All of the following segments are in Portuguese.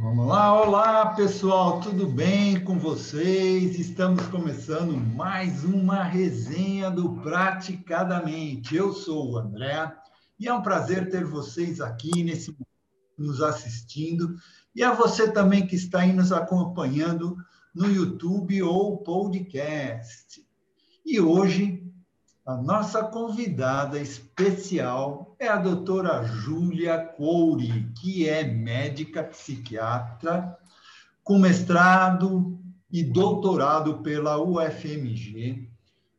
Vamos lá, olá pessoal, tudo bem com vocês? Estamos começando mais uma resenha do Praticadamente. Eu sou o André e é um prazer ter vocês aqui nesse nos assistindo e a você também que está aí nos acompanhando no YouTube ou podcast. E hoje a nossa convidada especial é a doutora Júlia Couri, que é médica psiquiatra com mestrado e doutorado pela UFMG.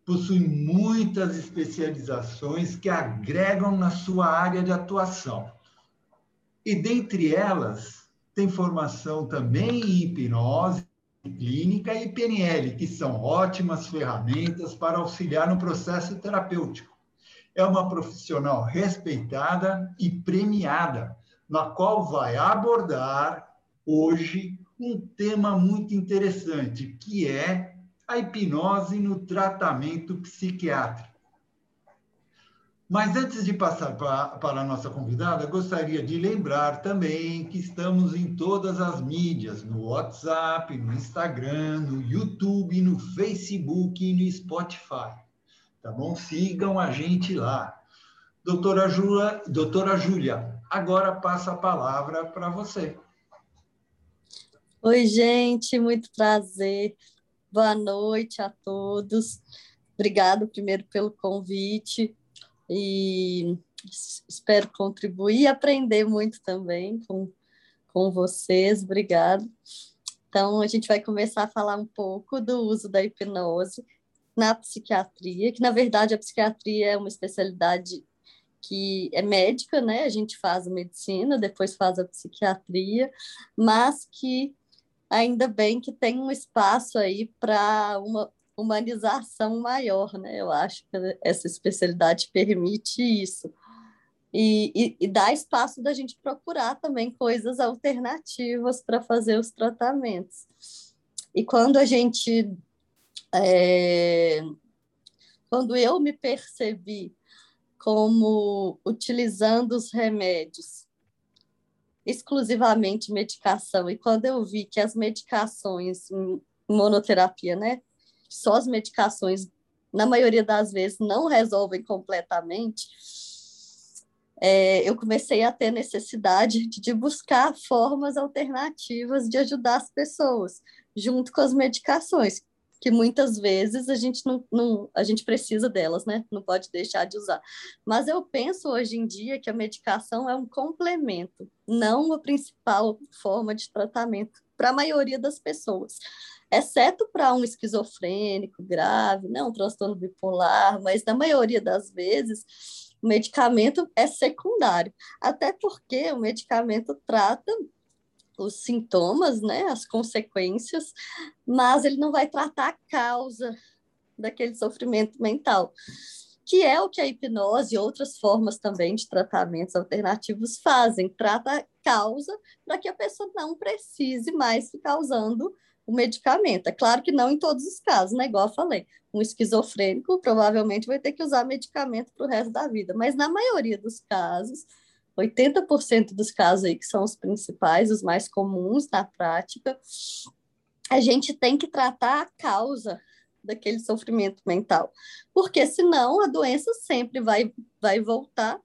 Possui muitas especializações que agregam na sua área de atuação. E dentre elas, tem formação também em hipnose clínica e PNL, que são ótimas ferramentas para auxiliar no processo terapêutico. É uma profissional respeitada e premiada, na qual vai abordar hoje um tema muito interessante, que é a hipnose no tratamento psiquiátrico. Mas antes de passar para, a nossa convidada, gostaria de lembrar também que estamos em todas as mídias, no WhatsApp, no Instagram, no YouTube, no Facebook e no Spotify. Tá bom? Sigam a gente lá. Doutora Júlia, doutora Júlia, agora passa a palavra para você. Oi, gente, muito prazer. Boa noite a todos. Obrigado primeiro pelo convite e espero contribuir e aprender muito também com, com vocês. Obrigado. Então, a gente vai começar a falar um pouco do uso da hipnose na psiquiatria, que na verdade a psiquiatria é uma especialidade que é médica, né? A gente faz a medicina, depois faz a psiquiatria, mas que ainda bem que tem um espaço aí para uma humanização maior, né? Eu acho que essa especialidade permite isso. E, e, e dá espaço da gente procurar também coisas alternativas para fazer os tratamentos. E quando a gente. É, quando eu me percebi como utilizando os remédios exclusivamente medicação, e quando eu vi que as medicações monoterapia, né, só as medicações, na maioria das vezes, não resolvem completamente, é, eu comecei a ter necessidade de buscar formas alternativas de ajudar as pessoas, junto com as medicações, que muitas vezes a gente não, não, a gente precisa delas, né? Não pode deixar de usar. Mas eu penso hoje em dia que a medicação é um complemento, não a principal forma de tratamento para a maioria das pessoas. Exceto para um esquizofrênico grave, não, um transtorno bipolar, mas na maioria das vezes o medicamento é secundário, até porque o medicamento trata os sintomas, né, as consequências, mas ele não vai tratar a causa daquele sofrimento mental, que é o que a hipnose e outras formas também de tratamentos alternativos fazem, trata a causa para que a pessoa não precise mais ficar usando o medicamento. É claro que não em todos os casos, né? Igual eu falei, um esquizofrênico provavelmente vai ter que usar medicamento para o resto da vida, mas na maioria dos casos, 80% dos casos aí que são os principais, os mais comuns na prática, a gente tem que tratar a causa daquele sofrimento mental, porque senão a doença sempre vai, vai voltar,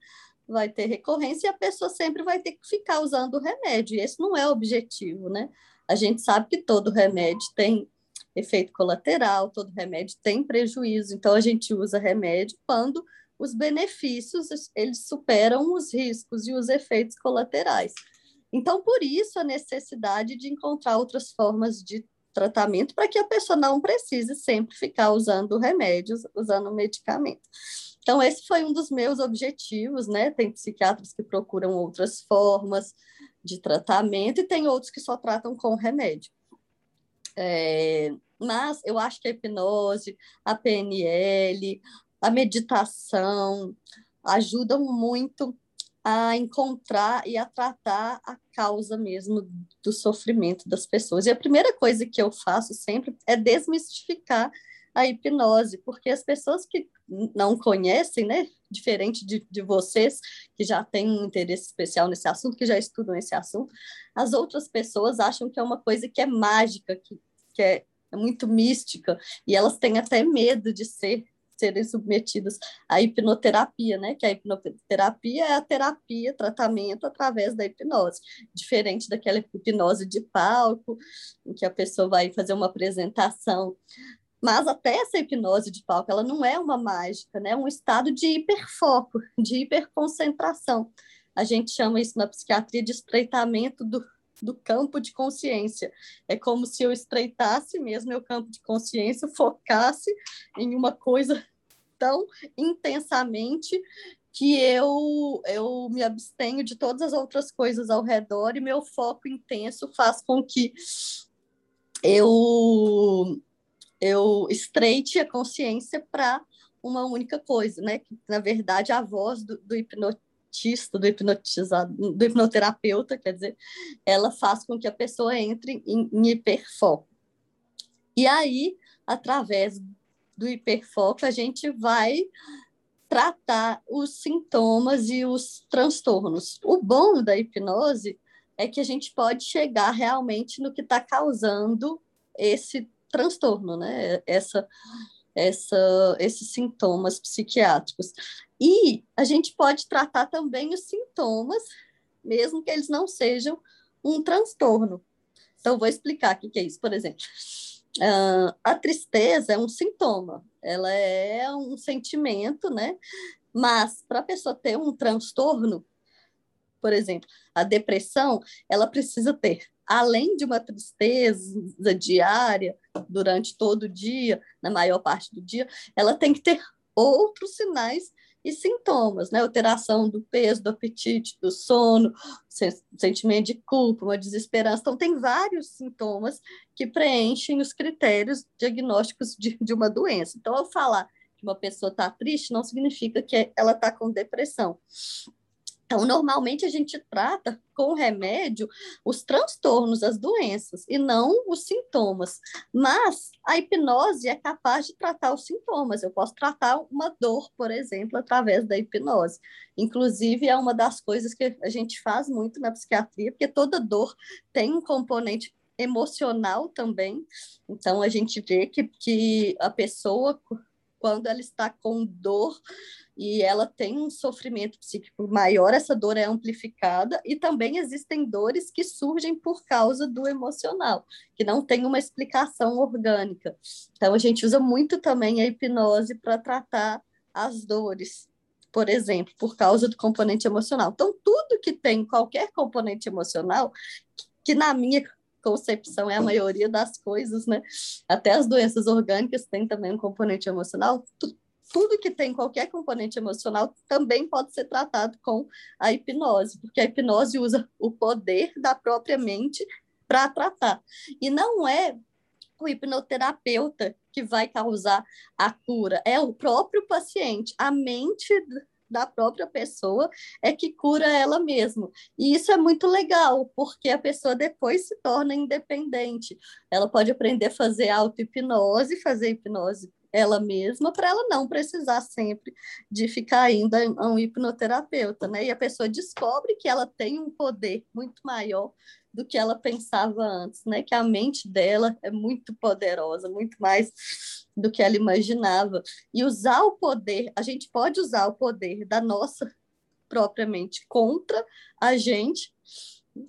vai ter recorrência e a pessoa sempre vai ter que ficar usando o remédio, e esse não é o objetivo, né? A gente sabe que todo remédio tem efeito colateral, todo remédio tem prejuízo, então a gente usa remédio quando os benefícios eles superam os riscos e os efeitos colaterais. Então, por isso a necessidade de encontrar outras formas de tratamento para que a pessoa não precise sempre ficar usando remédios, usando medicamento. Então, esse foi um dos meus objetivos, né? Tem psiquiatras que procuram outras formas, de tratamento e tem outros que só tratam com remédio. É, mas eu acho que a hipnose, a PNL, a meditação ajudam muito a encontrar e a tratar a causa mesmo do sofrimento das pessoas. E a primeira coisa que eu faço sempre é desmistificar a hipnose, porque as pessoas que não conhecem, né, diferente de, de vocês, que já têm um interesse especial nesse assunto, que já estudam esse assunto, as outras pessoas acham que é uma coisa que é mágica, que, que é, é muito mística, e elas têm até medo de ser serem submetidas à hipnoterapia, né? Que a hipnoterapia é a terapia, tratamento através da hipnose, diferente daquela hipnose de palco, em que a pessoa vai fazer uma apresentação mas até essa hipnose de palco, ela não é uma mágica, né? É um estado de hiperfoco, de hiperconcentração. A gente chama isso na psiquiatria de estreitamento do, do campo de consciência. É como se eu estreitasse mesmo meu campo de consciência, focasse em uma coisa tão intensamente que eu, eu me abstenho de todas as outras coisas ao redor e meu foco intenso faz com que eu eu estreite a consciência para uma única coisa, né? Que, na verdade, a voz do, do hipnotista, do hipnotizado, do hipnoterapeuta, quer dizer, ela faz com que a pessoa entre em, em hiperfoco. E aí, através do hiperfoco, a gente vai tratar os sintomas e os transtornos. O bom da hipnose é que a gente pode chegar realmente no que está causando esse transtorno, né? Essa, essa, esses sintomas psiquiátricos. E a gente pode tratar também os sintomas, mesmo que eles não sejam um transtorno. Então, vou explicar o que é isso. Por exemplo, uh, a tristeza é um sintoma, ela é um sentimento, né? Mas para a pessoa ter um transtorno, por exemplo, a depressão, ela precisa ter além de uma tristeza diária durante todo o dia, na maior parte do dia, ela tem que ter outros sinais e sintomas, né? Alteração do peso, do apetite, do sono, sentimento de culpa, uma desesperança. Então, tem vários sintomas que preenchem os critérios diagnósticos de, de uma doença. Então, ao falar que uma pessoa está triste, não significa que ela está com depressão. Então, normalmente a gente trata com remédio os transtornos, as doenças, e não os sintomas. Mas a hipnose é capaz de tratar os sintomas. Eu posso tratar uma dor, por exemplo, através da hipnose. Inclusive, é uma das coisas que a gente faz muito na psiquiatria, porque toda dor tem um componente emocional também. Então, a gente vê que, que a pessoa, quando ela está com dor, e ela tem um sofrimento psíquico maior, essa dor é amplificada, e também existem dores que surgem por causa do emocional, que não tem uma explicação orgânica. Então, a gente usa muito também a hipnose para tratar as dores, por exemplo, por causa do componente emocional. Então, tudo que tem qualquer componente emocional, que na minha concepção é a maioria das coisas, né? Até as doenças orgânicas têm também um componente emocional tudo que tem qualquer componente emocional também pode ser tratado com a hipnose, porque a hipnose usa o poder da própria mente para tratar. E não é o hipnoterapeuta que vai causar a cura, é o próprio paciente. A mente da própria pessoa é que cura ela mesma. E isso é muito legal, porque a pessoa depois se torna independente. Ela pode aprender a fazer auto-hipnose, fazer hipnose ela mesma para ela não precisar sempre de ficar indo a um hipnoterapeuta, né? E a pessoa descobre que ela tem um poder muito maior do que ela pensava antes, né? Que a mente dela é muito poderosa, muito mais do que ela imaginava. E usar o poder, a gente pode usar o poder da nossa própria mente contra a gente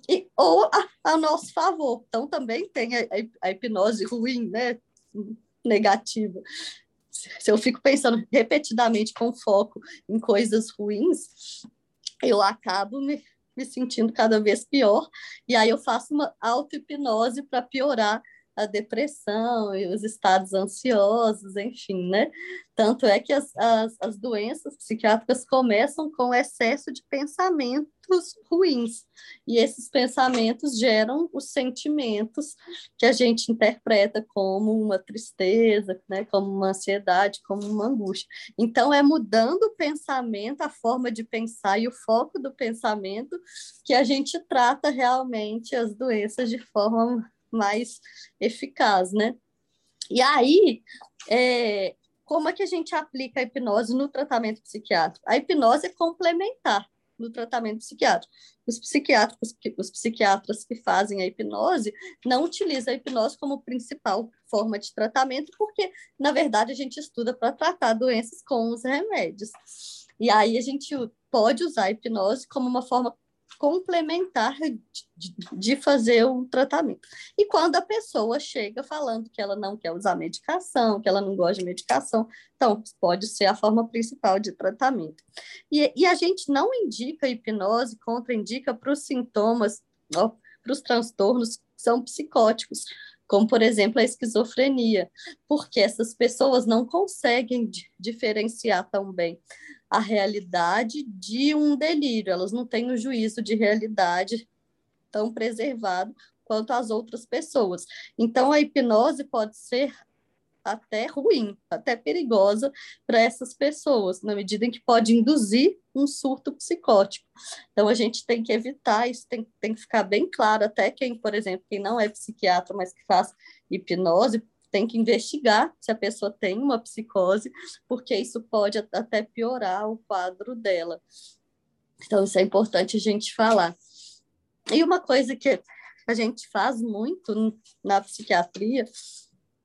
e, ou a, a nosso favor. Então também tem a, a hipnose ruim, né? negativa. Se eu fico pensando repetidamente com foco em coisas ruins, eu acabo me, me sentindo cada vez pior, e aí eu faço uma auto-hipnose para piorar a depressão e os estados ansiosos, enfim, né? Tanto é que as, as, as doenças psiquiátricas começam com excesso de pensamentos ruins, e esses pensamentos geram os sentimentos que a gente interpreta como uma tristeza, né? como uma ansiedade, como uma angústia. Então, é mudando o pensamento, a forma de pensar e o foco do pensamento que a gente trata realmente as doenças de forma mais eficaz, né? E aí, é, como é que a gente aplica a hipnose no tratamento psiquiátrico? A hipnose é complementar no tratamento psiquiátrico. Os psiquiatras, os psiquiatras que fazem a hipnose não utilizam a hipnose como principal forma de tratamento, porque, na verdade, a gente estuda para tratar doenças com os remédios. E aí a gente pode usar a hipnose como uma forma complementar de, fazer o tratamento. E quando a pessoa chega falando que ela não quer usar medicação, que ela não gosta de medicação, então pode ser a forma principal de tratamento. E, e a gente não indica hipnose, contraindica para os sintomas, para os transtornos que são psicóticos, como por exemplo a esquizofrenia, porque essas pessoas não conseguem diferenciar tão bem a realidade de um delírio, elas não têm o juízo de realidade tão preservado quanto as outras pessoas. Então, a hipnose pode ser até ruim, até perigosa para essas pessoas, na medida em que pode induzir um surto psicótico. Então, a gente tem que evitar isso, tem, tem que ficar bem claro, até quem, por exemplo, quem não é psiquiatra, mas que faz hipnose, tem que investigar se a pessoa tem uma psicose, porque isso pode até piorar o quadro dela. Então, isso é importante a gente falar. E uma coisa que a gente faz muito na psiquiatria,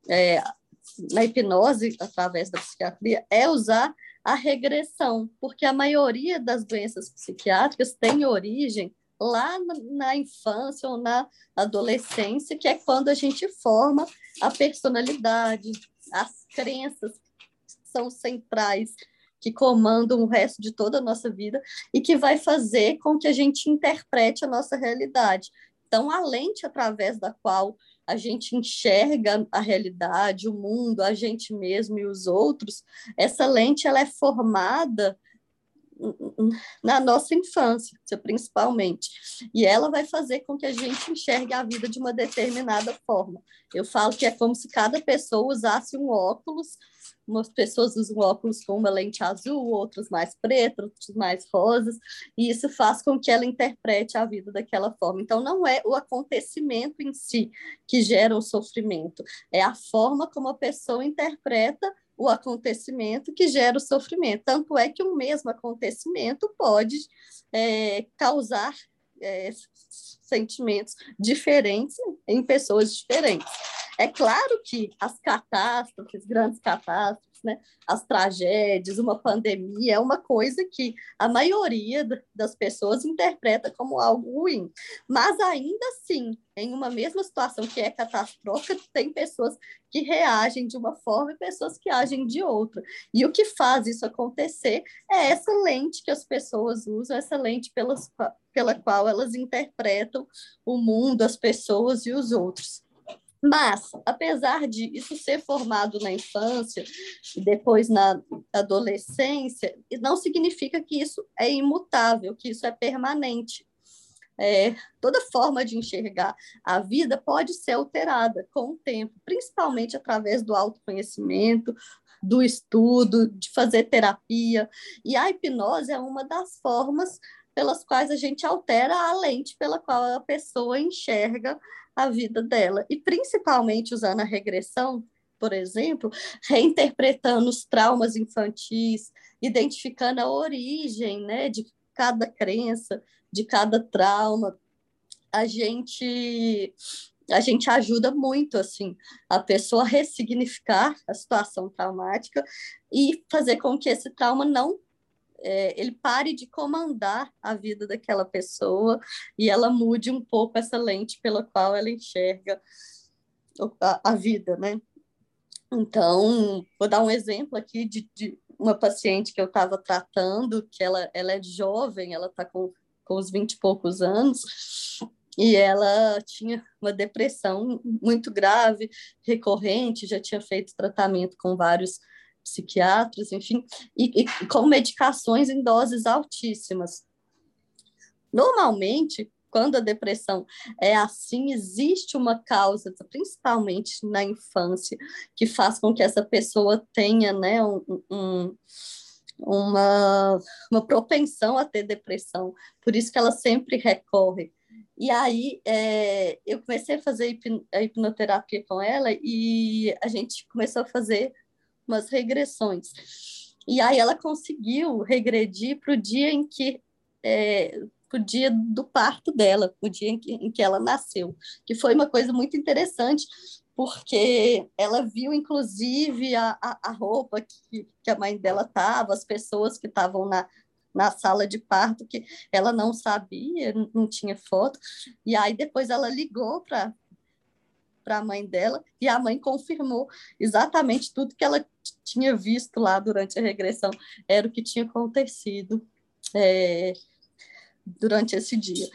é, na hipnose, através da psiquiatria, é usar a regressão, porque a maioria das doenças psiquiátricas tem origem lá na infância ou na adolescência, que é quando a gente forma a personalidade, as crenças são centrais, que comandam o resto de toda a nossa vida e que vai fazer com que a gente interprete a nossa realidade. Então, a lente através da qual a gente enxerga a realidade, o mundo, a gente mesmo e os outros, essa lente ela é formada na nossa infância, principalmente. E ela vai fazer com que a gente enxergue a vida de uma determinada forma. Eu falo que é como se cada pessoa usasse um óculos, umas pessoas usam óculos com uma lente azul, outros mais pretos, outros mais rosas, e isso faz com que ela interprete a vida daquela forma. Então, não é o acontecimento em si que gera o sofrimento, é a forma como a pessoa interpreta o acontecimento que gera o sofrimento. Tanto é que um mesmo acontecimento pode é, causar é, sentimentos diferentes em pessoas diferentes. É claro que as catástrofes, grandes catástrofes, né, as tragédias, uma pandemia, é uma coisa que a maioria das pessoas interpreta como algo ruim. Mas ainda assim, em uma mesma situação que é catastrófica, tem pessoas que reagem de uma forma e pessoas que agem de outra. E o que faz isso acontecer é essa lente que as pessoas usam, essa lente pelas, pela qual elas interpretam o mundo, as pessoas e os outros. Mas, apesar de isso ser formado na infância e depois na adolescência, não significa que isso é imutável, que isso é permanente. É, toda forma de enxergar a vida pode ser alterada com o tempo, principalmente através do autoconhecimento, do estudo, de fazer terapia. E a hipnose é uma das formas pelas quais a gente altera a lente pela qual a pessoa enxerga a vida dela. E principalmente usando a regressão, por exemplo, reinterpretando os traumas infantis, identificando a origem né, de cada crença, de cada trauma, a gente a gente ajuda muito assim a pessoa a ressignificar a situação traumática e fazer com que esse trauma não é, ele pare de comandar a vida daquela pessoa e ela mude um pouco essa lente pela qual ela enxerga a, a vida, né? Então, vou dar um exemplo aqui de, de uma paciente que eu estava tratando, que ela, ela é jovem, ela está com, com uns 20 e poucos anos, e ela tinha uma depressão muito grave, recorrente, já tinha feito tratamento com vários psiquiatras, enfim, e, e com medicações em doses altíssimas. Normalmente, quando a depressão é assim, existe uma causa, principalmente na infância, que faz com que essa pessoa tenha né, um, um, uma, uma propensão a ter depressão. Por isso que ela sempre recorre. E aí é, eu comecei a fazer a hipnoterapia com ela e a gente começou a fazer umas regressões. E aí ela conseguiu regredir para o dia em que é, o dia do parto dela, o dia em que, em que ela nasceu, que foi uma coisa muito interessante, porque ela viu, inclusive, a, a, a roupa que, que a mãe dela estava, as pessoas que estavam na, na sala de parto, que ela não sabia, não tinha foto, e aí depois ela ligou para a mãe dela e a mãe confirmou exatamente tudo que ela tinha visto lá durante a regressão era o que tinha acontecido é, durante esse dia.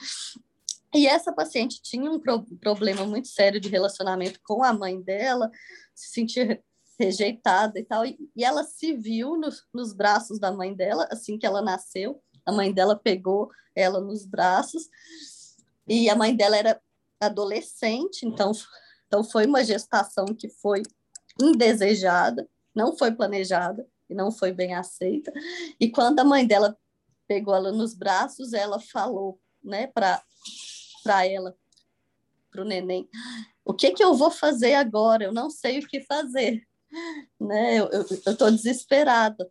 E essa paciente tinha um pro problema muito sério de relacionamento com a mãe dela, se sentia rejeitada e tal, e, e ela se viu no, nos braços da mãe dela assim que ela nasceu. A mãe dela pegou ela nos braços e a mãe dela era adolescente, então então, foi uma gestação que foi indesejada, não foi planejada e não foi bem aceita. E quando a mãe dela pegou ela nos braços, ela falou, né, para ela, para o neném, o que que eu vou fazer agora? Eu não sei o que fazer, né? Eu estou desesperada.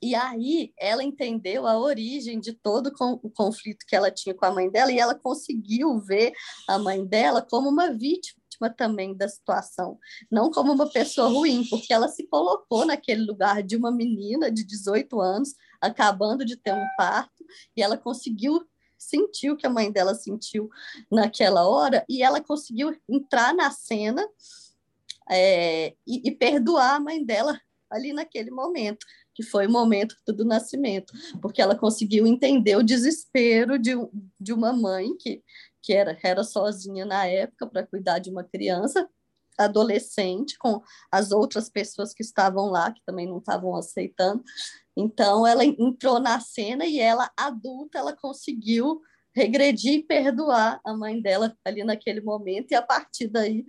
E aí ela entendeu a origem de todo o conflito que ela tinha com a mãe dela e ela conseguiu ver a mãe dela como uma vítima vítima também da situação, não como uma pessoa ruim, porque ela se colocou naquele lugar de uma menina de 18 anos, acabando de ter um parto, e ela conseguiu sentir o que a mãe dela sentiu naquela hora, e ela conseguiu entrar na cena é, e, e perdoar a mãe dela ali naquele momento que foi o momento do nascimento, porque ela conseguiu entender o desespero de, de uma mãe que que era, era sozinha na época para cuidar de uma criança adolescente com as outras pessoas que estavam lá que também não estavam aceitando. Então ela entrou na cena e ela adulta ela conseguiu regredir e perdoar a mãe dela ali naquele momento e a partir daí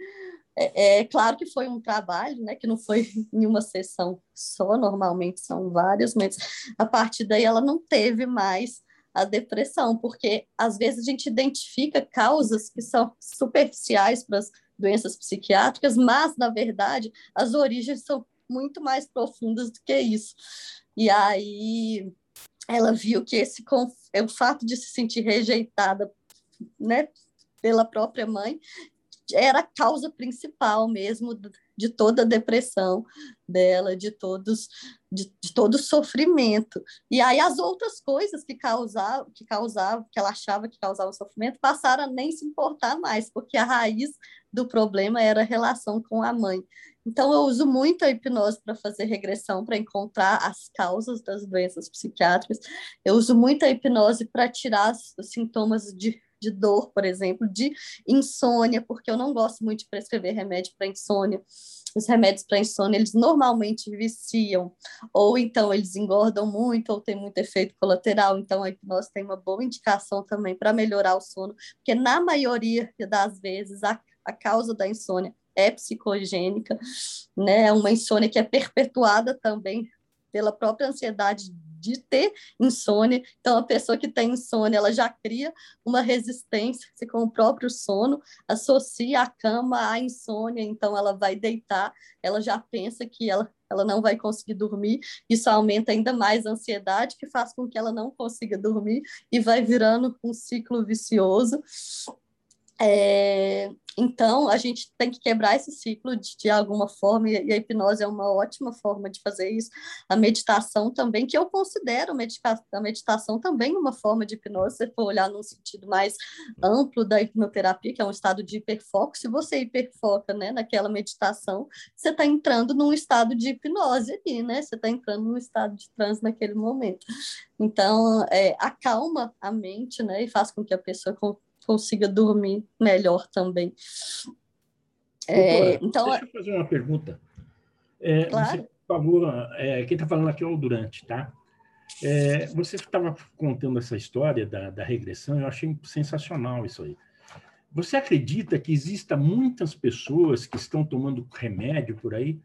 é, é, claro que foi um trabalho, né, que não foi em uma sessão só, normalmente são várias, mas a partir daí ela não teve mais a depressão, porque às vezes a gente identifica causas que são superficiais para as doenças psiquiátricas, mas na verdade as origens são muito mais profundas do que isso. E aí ela viu que esse é o fato de se sentir rejeitada, né, pela própria mãe, era a causa principal mesmo de toda a depressão dela, de todos de, de, todo o sofrimento. E aí as outras coisas que causavam, que causavam, que ela achava que causavam sofrimento, passaram a nem se importar mais, porque a raiz do problema era a relação com a mãe. Então eu uso muito a hipnose para fazer regressão, para encontrar as causas das doenças psiquiátricas. Eu uso muito a hipnose para tirar os sintomas de de dor, por exemplo, de insônia, porque eu não gosto muito de prescrever remédio para insônia. Os remédios para insônia, eles normalmente viciam, ou então eles engordam muito, ou tem muito efeito colateral. Então, a hipnose tem uma boa indicação também para melhorar o sono, porque na maioria das vezes a, a causa da insônia é psicogênica, né? É uma insônia que é perpetuada também pela própria ansiedade de ter insônia. Então, a pessoa que tem insônia, ela já cria uma resistência com o próprio sono, associa a cama à insônia, então ela vai deitar, ela já pensa que ela ela não vai conseguir dormir, isso aumenta ainda mais a ansiedade, que faz com que ela não consiga dormir e vai virando um ciclo vicioso. É, então, a gente tem que quebrar esse ciclo de, de alguma forma, e, a hipnose é uma ótima forma de fazer isso. A meditação também, que eu considero a meditação também uma forma de hipnose, se for olhar num sentido mais amplo da hipnoterapia, que é um estado de hiperfoco. Se você hiperfoca né, naquela meditação, você está entrando num estado de hipnose ali, né? Você está entrando num estado de transe naquele momento. Então, é, acalma a mente, né? E faz com que a pessoa consiga dormir melhor também. É, Doutora, então, deixa eu fazer uma pergunta. É, claro. Você falou, é, quem está falando aqui é o Durante, tá? É, você estava contando essa história da, da regressão, eu achei sensacional isso aí. Você acredita que exista muitas pessoas que estão tomando remédio por aí,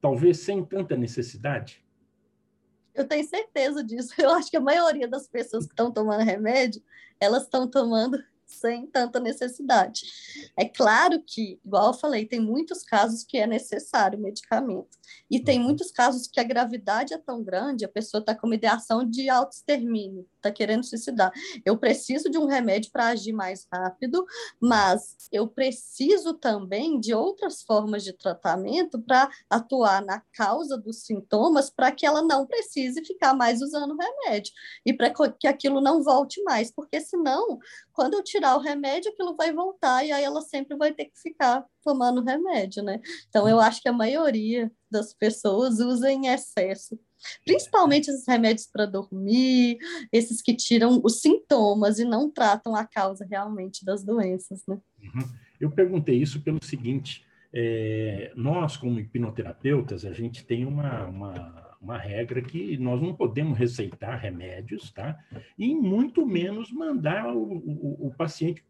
talvez sem tanta necessidade? Eu tenho certeza disso. Eu acho que a maioria das pessoas que estão tomando remédio, elas estão tomando sem tanta necessidade. É claro que, igual eu falei, tem muitos casos que é necessário medicamento. E tem uhum. muitos casos que a gravidade é tão grande, a pessoa está com uma ideação de autoextermínio, está querendo suicidar. Eu preciso de um remédio para agir mais rápido, mas eu preciso também de outras formas de tratamento para atuar na causa dos sintomas, para que ela não precise ficar mais usando remédio e para que aquilo não volte mais, porque senão, quando eu tirar o remédio, aquilo vai voltar e aí ela sempre vai ter que ficar tomando remédio, né? Então, eu acho que a maioria das pessoas usa em excesso Principalmente esses remédios para dormir, esses que tiram os sintomas e não tratam a causa realmente das doenças, né? Uhum. Eu perguntei isso pelo seguinte: é, nós, como hipnoterapeutas, a gente tem uma, uma, uma, regra que nós não podemos receitar remédios, tá? E muito menos mandar o, o, o paciente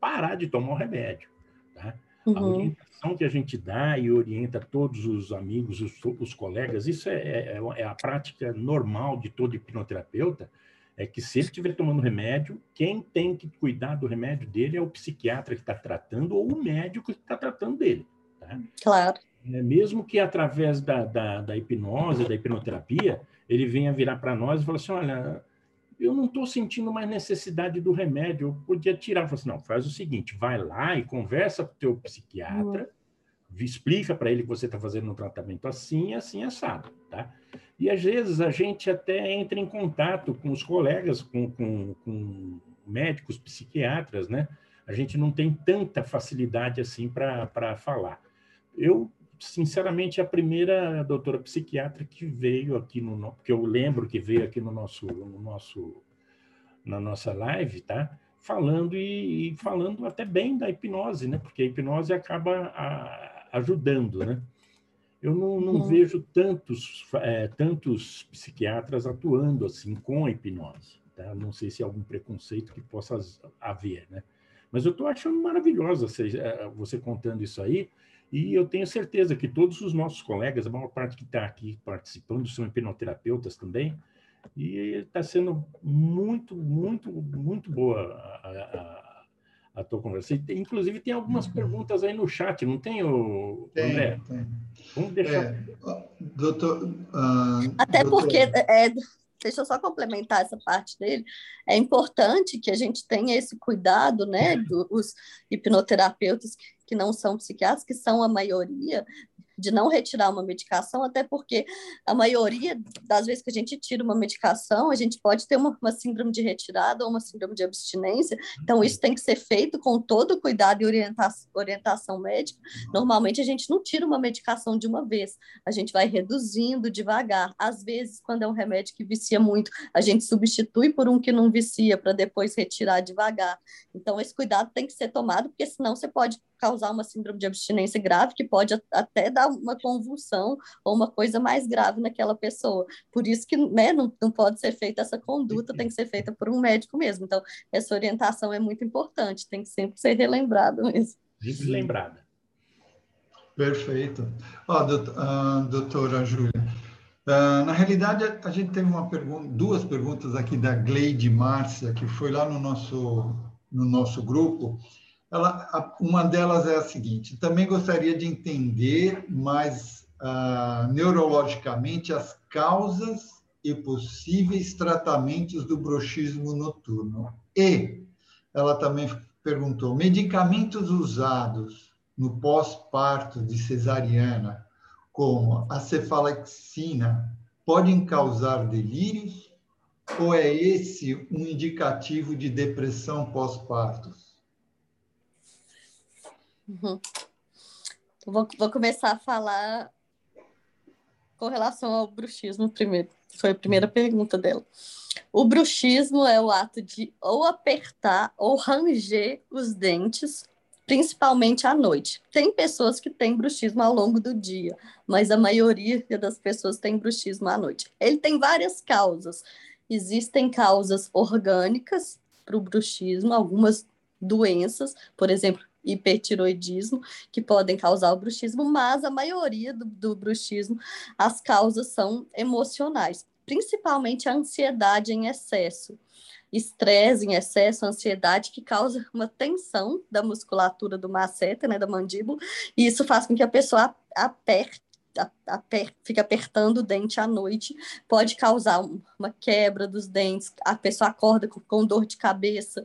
parar de tomar o remédio, tá? Uhum. A orientação que a gente dá e orienta todos os amigos, os, os colegas, isso é, é, é, a prática normal de todo hipnoterapeuta, é que se ele estiver tomando remédio, quem tem que cuidar do remédio dele é o psiquiatra que está tratando ou o médico que está tratando dele. Tá? Claro. É, mesmo que através da, da, da hipnose, da hipnoterapia, ele venha virar para nós e falar assim, olha, eu não estou sentindo mais necessidade do remédio, eu podia tirar. Eu assim, não, faz o seguinte, vai lá e conversa com o teu psiquiatra, uhum. explica para ele que você está fazendo um tratamento assim, assim, assado, tá? E às vezes a gente até entra em contato com os colegas, com, com, com médicos, psiquiatras, né? A gente não tem tanta facilidade assim para falar. Eu sinceramente, a primeira doutora psiquiatra que veio aqui no, que eu lembro que veio aqui no nosso, no nosso, na nossa live, tá? Falando e, e falando até bem da hipnose, né? Porque a hipnose acaba a, ajudando, né? Eu não, não uhum. vejo tantos, é, tantos psiquiatras atuando assim com a hipnose, tá? Não sei se há algum preconceito que possa haver, né? Mas eu estou achando maravilhosa você, é, você contando isso aí, e eu tenho certeza que todos os nossos colegas, a maior parte que está aqui participando, são hipnoterapeutas também, e está sendo muito, muito, muito boa a, a, a tua conversa. E, inclusive, tem algumas uhum. perguntas aí no chat, não tem, o, tem, André? Tem. Vamos deixar. É, doutor, uh, Até doutor... porque é, deixa eu só complementar essa parte dele, é importante que a gente tenha esse cuidado, né, dos hipnoterapeutas que, não são psiquiatras, que são a maioria, de não retirar uma medicação, até porque a maioria das vezes que a gente tira uma medicação, a gente pode ter uma, uma síndrome de retirada ou uma síndrome de abstinência, então isso tem que ser feito com todo cuidado e orientação, orientação médica. Normalmente a gente não tira uma medicação de uma vez, a gente vai reduzindo devagar. Às vezes, quando é um remédio que vicia muito, a gente substitui por um que não vicia para depois retirar devagar. Então, esse cuidado tem que ser tomado, porque senão você pode causar uma síndrome de abstinência grave, que pode até dar uma convulsão ou uma coisa mais grave naquela pessoa. Por isso que né, não, não pode ser feita essa conduta, tem que ser feita por um médico mesmo. Então, essa orientação é muito importante, tem que sempre ser relembrado mesmo. Sempre lembrada. Perfeito. Ó, uh, doutora Júlia, uh, na realidade, a gente teve uma pergunta, duas perguntas aqui da Gleide Márcia, que foi lá no nosso, no nosso grupo, ela, uma delas é a seguinte: também gostaria de entender mais uh, neurologicamente as causas e possíveis tratamentos do bruxismo noturno. E ela também perguntou: medicamentos usados no pós-parto de cesariana, como a cefalexina, podem causar delírios? Ou é esse um indicativo de depressão pós-parto? Uhum. Vou, vou começar a falar com relação ao bruxismo primeiro. Foi a primeira pergunta dela. O bruxismo é o ato de ou apertar ou ranger os dentes, principalmente à noite. Tem pessoas que têm bruxismo ao longo do dia, mas a maioria das pessoas tem bruxismo à noite. Ele tem várias causas. Existem causas orgânicas para o bruxismo, algumas doenças, por exemplo, hipertiroidismo, que podem causar o bruxismo, mas a maioria do, do bruxismo, as causas são emocionais, principalmente a ansiedade em excesso. estresse em excesso, ansiedade, que causa uma tensão da musculatura do masseter, né, da mandíbula, e isso faz com que a pessoa aperte aper, fica apertando o dente à noite, pode causar uma quebra dos dentes, a pessoa acorda com, com dor de cabeça.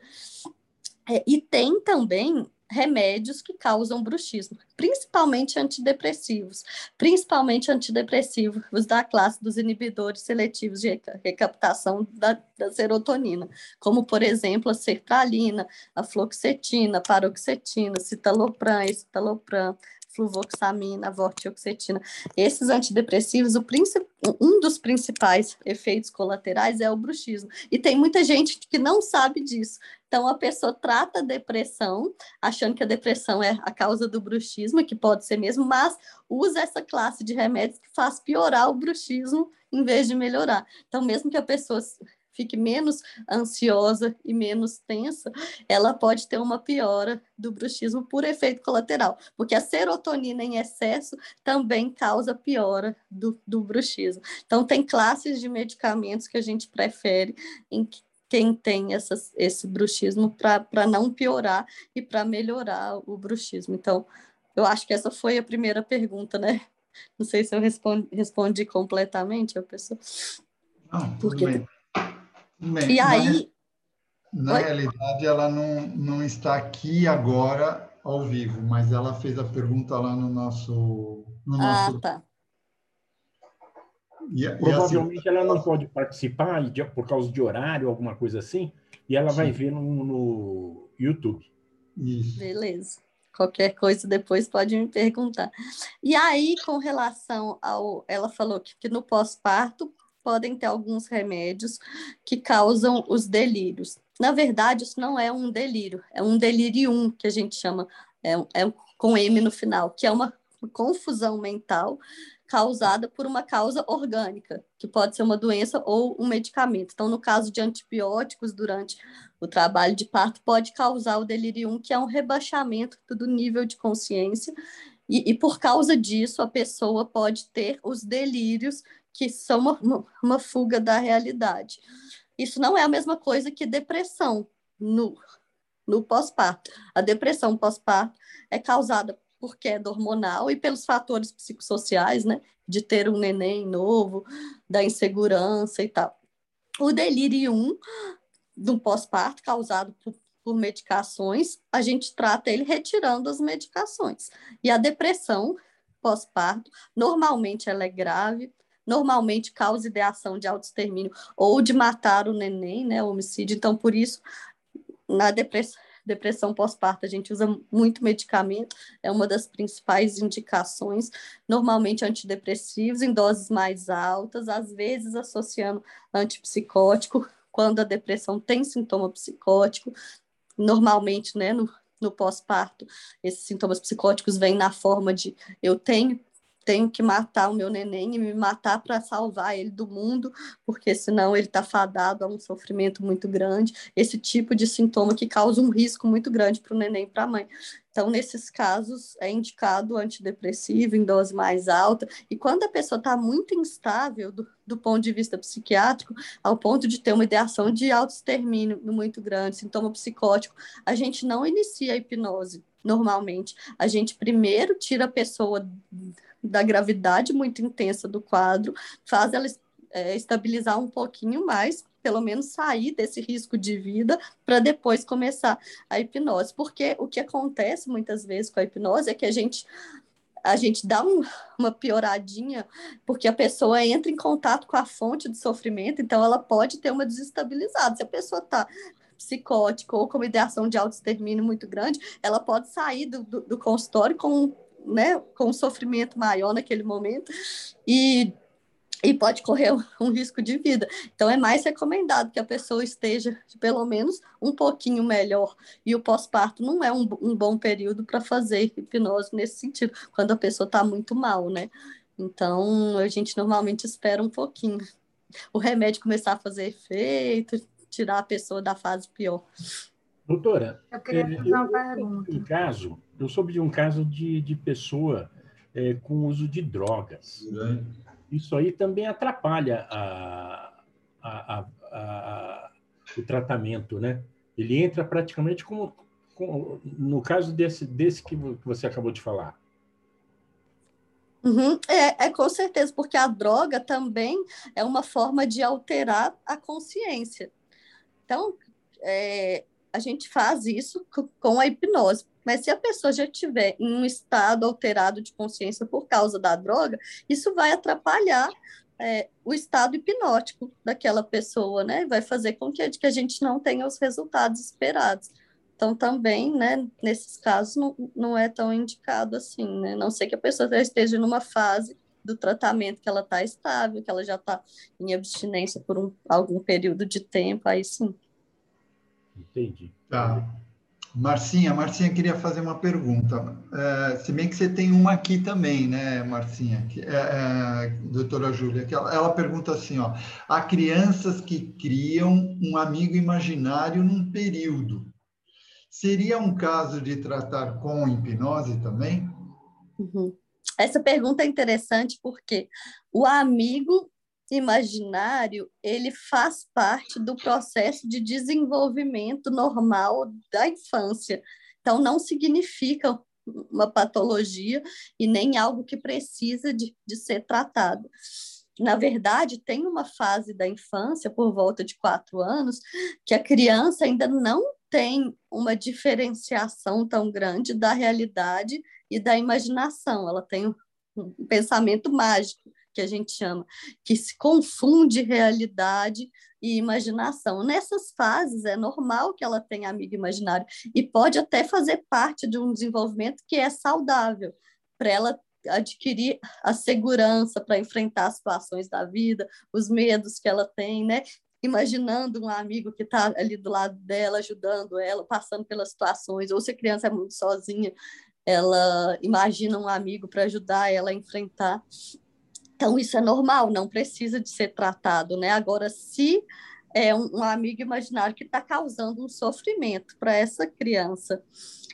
É, e tem também remédios que causam bruxismo, principalmente antidepressivos, principalmente antidepressivos da classe dos inibidores seletivos de recaptação da, da serotonina, como, por exemplo, a sertralina, a fluoxetina, paroxetina, citalopram, escitalopram, fluvoxamina, vortioxetina. Esses antidepressivos, o um dos principais efeitos colaterais é o bruxismo. E tem muita gente que não sabe disso. Então, a pessoa trata a depressão, achando que a depressão é a causa do bruxismo, que pode ser mesmo, mas usa essa classe de remédios que faz piorar o bruxismo em vez de melhorar. Então, mesmo que a pessoa fique menos ansiosa e menos tensa, ela pode ter uma piora do bruxismo por efeito colateral, porque a serotonina em excesso também causa piora do, do bruxismo. Então, tem classes de medicamentos que a gente prefere em quem tem essas, esse bruxismo para não piorar e para melhorar o bruxismo. Então, eu acho que essa foi a primeira pergunta, né? Não sei se eu respondi, respondi completamente a pessoa. Não, Porque bem. Bem, e aí. Na, na realidade, ela não, não está aqui agora ao vivo, mas ela fez a pergunta lá no nosso. No ah, nosso... tá. E, Provavelmente e assim, ela não pode participar por causa de horário, alguma coisa assim, e ela sim. vai ver no, no YouTube. Isso. Beleza. Qualquer coisa depois pode me perguntar. E aí, com relação ao. Ela falou que, que no pós-parto podem ter alguns remédios que causam os delírios. Na verdade, isso não é um delírio, é um delirium que a gente chama, é, é com M no final, que é uma confusão mental causada por uma causa orgânica, que pode ser uma doença ou um medicamento. Então, no caso de antibióticos durante o trabalho de parto, pode causar o delirium, que é um rebaixamento do nível de consciência, e, e por causa disso, a pessoa pode ter os delírios que são uma, uma fuga da realidade. Isso não é a mesma coisa que depressão no, no pós-parto. A depressão pós-parto é causada por queda hormonal e pelos fatores psicossociais, né? De ter um neném novo, da insegurança e tal. O delírio do pós-parto, causado por, por medicações, a gente trata ele retirando as medicações. E a depressão pós-parto, normalmente ela é grave, normalmente causa ideação de autoextermínio ou de matar o neném, né, homicídio. Então, por isso, na depressão, depressão pós-parto, a gente usa muito medicamento, é uma das principais indicações, normalmente antidepressivos em doses mais altas, às vezes associando antipsicótico, quando a depressão tem sintoma psicótico, normalmente, né, no, no pós-parto, esses sintomas psicóticos vêm na forma de eu tenho tenho que matar o meu neném e me matar para salvar ele do mundo, porque senão ele está fadado a um sofrimento muito grande. Esse tipo de sintoma que causa um risco muito grande para o neném e para a mãe. Então, nesses casos, é indicado antidepressivo em dose mais alta. E quando a pessoa está muito instável do, do, ponto de vista psiquiátrico, ao ponto de ter uma ideação de autoextermínio muito grande, sintoma psicótico, a gente não inicia a hipnose normalmente. A gente primeiro tira a pessoa da gravidade muito intensa do quadro, faz ela é, estabilizar um pouquinho mais, pelo menos sair desse risco de vida, para depois começar a hipnose. Porque o que acontece muitas vezes com a hipnose é que a gente a gente dá um, uma pioradinha, porque a pessoa entra em contato com a fonte do sofrimento, então ela pode ter uma desestabilizada. Se a pessoa está psicótica ou com uma ideação de autoextermínio muito grande, ela pode sair do, do, do consultório com né, com um sofrimento maior naquele momento e, e pode correr um risco de vida. Então, é mais recomendado que a pessoa esteja pelo menos um pouquinho melhor. E o pós-parto não é um, um bom período para fazer hipnose nesse sentido, quando a pessoa está muito mal, né? Então, a gente normalmente espera um pouquinho. O remédio começar a fazer efeito, tirar a pessoa da fase pior. Doutora, eu queria é, fazer uma pergunta. Um caso, eu soube de um caso de, de pessoa é, com uso de drogas. Isso aí também atrapalha a, a, a, o tratamento, né? Ele entra praticamente como, como no caso desse, desse que você acabou de falar. Uhum. É, é, com certeza, porque a droga também é uma forma de alterar a consciência. Então, é, a gente faz isso com a hipnose. Mas se a pessoa já estiver em um estado alterado de consciência por causa da droga, isso vai atrapalhar é, o estado hipnótico daquela pessoa, né? Vai fazer com que, que a gente não tenha os resultados esperados. Então, também, né, nesses casos, não, não é tão indicado assim, né? Não sei que a pessoa já esteja numa fase do tratamento que ela está estável, que ela já está em abstinência por um, algum período de tempo, aí sim. Entendi. Tá. Marcinha, Marcinha queria fazer uma pergunta. É, se bem que você tem uma aqui também, né, Marcinha? Que, é, é, doutora Júlia, que ela, ela, pergunta assim, ó. Há crianças que criam um amigo imaginário num período. Seria um caso de tratar com hipnose também? Uhum. Essa pergunta é interessante porque o amigo imaginário ele faz parte do processo de desenvolvimento normal da infância. Então, não significa uma patologia e nem algo que precisa de, de ser tratado. Na verdade, tem uma fase da infância, por volta de quatro anos, que a criança ainda não tem uma diferenciação tão grande da realidade e da imaginação. Ela tem um pensamento mágico, que a gente chama, que se confunde realidade e imaginação. Nessas fases, é normal que ela tenha amigo imaginário e pode até fazer parte de um desenvolvimento que é saudável, para ela adquirir a segurança para enfrentar as situações da vida, os medos que ela tem, né? imaginando um amigo que está ali do lado dela, ajudando ela, passando pelas situações, ou se a criança é muito sozinha, ela imagina um amigo para ajudar ela a enfrentar. Então, isso é normal, não precisa de ser tratado, né? Agora, se é um, um amigo imaginário que está causando um sofrimento para essa criança,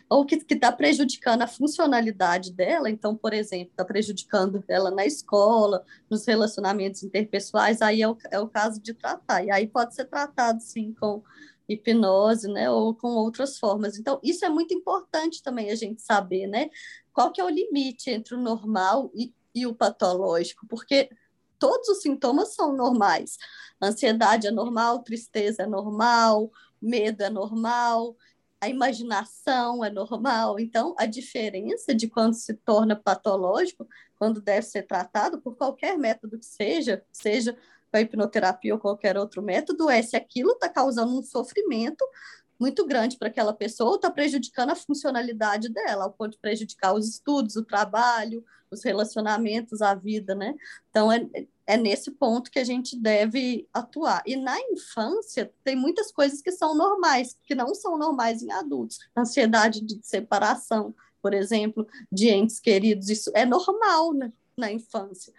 ou que está prejudicando a funcionalidade dela, então, por exemplo, está prejudicando ela na escola, nos relacionamentos interpessoais, aí é o, é o caso de tratar. E aí pode ser tratado, sim, com hipnose, né, ou com outras formas. Então, isso é muito importante também a gente saber, né, qual que é o limite entre o normal e, e o patológico, porque todos os sintomas são normais. Ansiedade é normal, tristeza é normal, medo é normal, a imaginação é normal. Então, a diferença de quando se torna patológico, quando deve ser tratado por qualquer método que seja, seja a hipnoterapia ou qualquer outro método, é se aquilo está causando um sofrimento muito grande para aquela pessoa ou está prejudicando a funcionalidade dela, ao ponto de prejudicar os estudos, o trabalho, os relacionamentos, a vida, né? Então, é, é nesse ponto que a gente deve atuar. E na infância, tem muitas coisas que são normais, que não são normais em adultos. Ansiedade de separação, por exemplo, de entes queridos, isso é normal né, na infância,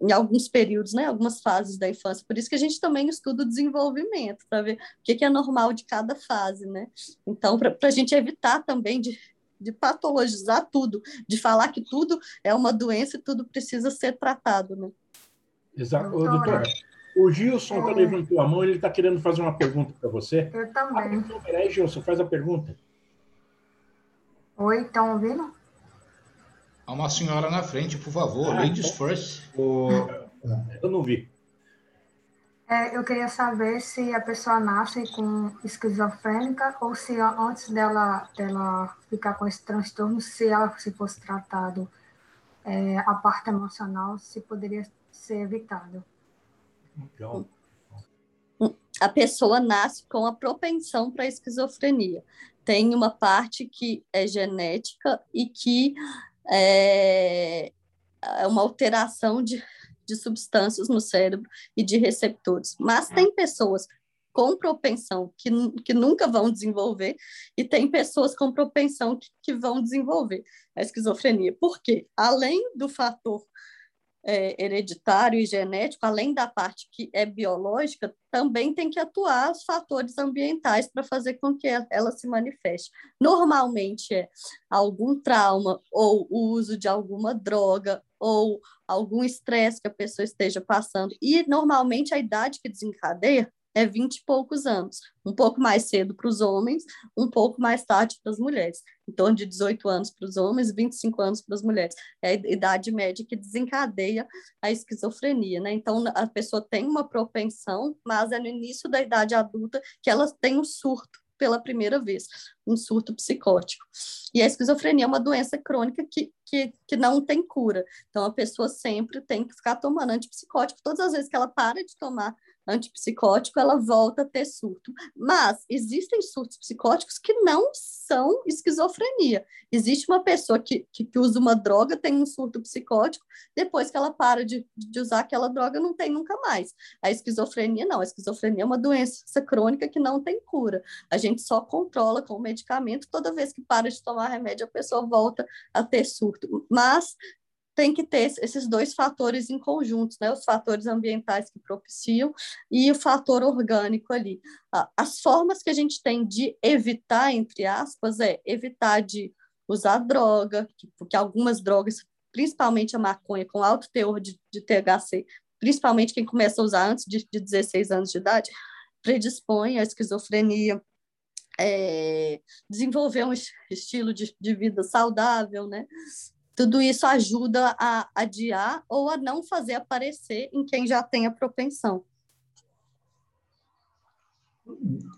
em alguns períodos, né, algumas fases da infância. Por isso que a gente também estuda o desenvolvimento, para ver o que, é normal de cada fase. Né? Então, para a gente evitar também de de patologizar tudo, de falar que tudo é uma doença e tudo precisa ser tratado, né? Exato. Ô, doutora, o Gilson tá é... levantou a mão, ele está querendo fazer uma pergunta para você. Eu também. Ah, então, peraí, Gilson, faz a pergunta. Oi, estão ouvindo? Há uma senhora na frente, por favor. Ah, Ladies então... first. O... Eu não vi. É, eu queria saber se a pessoa nasce com esquizofrênica ou se antes dela, dela ficar com esse transtorno, se ela se fosse tratado é, a parte emocional, se poderia ser evitado. Então, a pessoa nasce com a propensão para a esquizofrenia. Tem uma parte que é genética e que é, é uma alteração de, de substâncias no cérebro e de receptores. Mas tem pessoas com propensão que, que nunca vão desenvolver e tem pessoas com propensão que, que vão desenvolver a esquizofrenia. Por quê? Além do fator é, hereditário e genético, além da parte que é biológica, também tem que atuar os fatores ambientais para fazer com que ela se manifeste. Normalmente é algum trauma ou o uso de alguma droga ou algum estresse que a pessoa esteja passando. E normalmente a idade que desencadeia é 20 e poucos anos, um pouco mais cedo para os homens, um pouco mais tarde para as mulheres, torno de 18 anos para os homens, 25 anos para as mulheres. É a idade média que desencadeia a esquizofrenia, né? Então, a pessoa tem uma propensão, mas é no início da idade adulta que ela tem um surto pela primeira vez, um surto psicótico. E a esquizofrenia é uma doença crônica que, que, que não tem cura. Então, a pessoa sempre tem que ficar tomando antipsicótico. Todas as vezes que ela para de tomar antipsicótico, ela volta a ter surto. Mas existem surtos psicóticos que não são esquizofrenia. Existe uma pessoa que, que, que, usa uma droga, tem um surto psicótico, depois que ela para de, de usar aquela droga, não tem nunca mais. A esquizofrenia não, a esquizofrenia é uma doença crônica que não tem cura. A gente só controla com o medicamento, toda vez que para de tomar remédio, a pessoa volta a ter surto. Mas tem que ter esses dois fatores em conjuntos, né? Os fatores ambientais que propiciam e o fator orgânico ali. As formas que a gente tem de evitar, entre aspas, é evitar de usar droga, porque algumas drogas, principalmente a maconha, com alto teor de, de THC, principalmente quem começa a usar antes de, de 16 anos de idade, predispõe à esquizofrenia, é, desenvolver um estilo de, de vida saudável, né? Tudo isso ajuda a adiar ou a não fazer aparecer em quem já tem a propensão.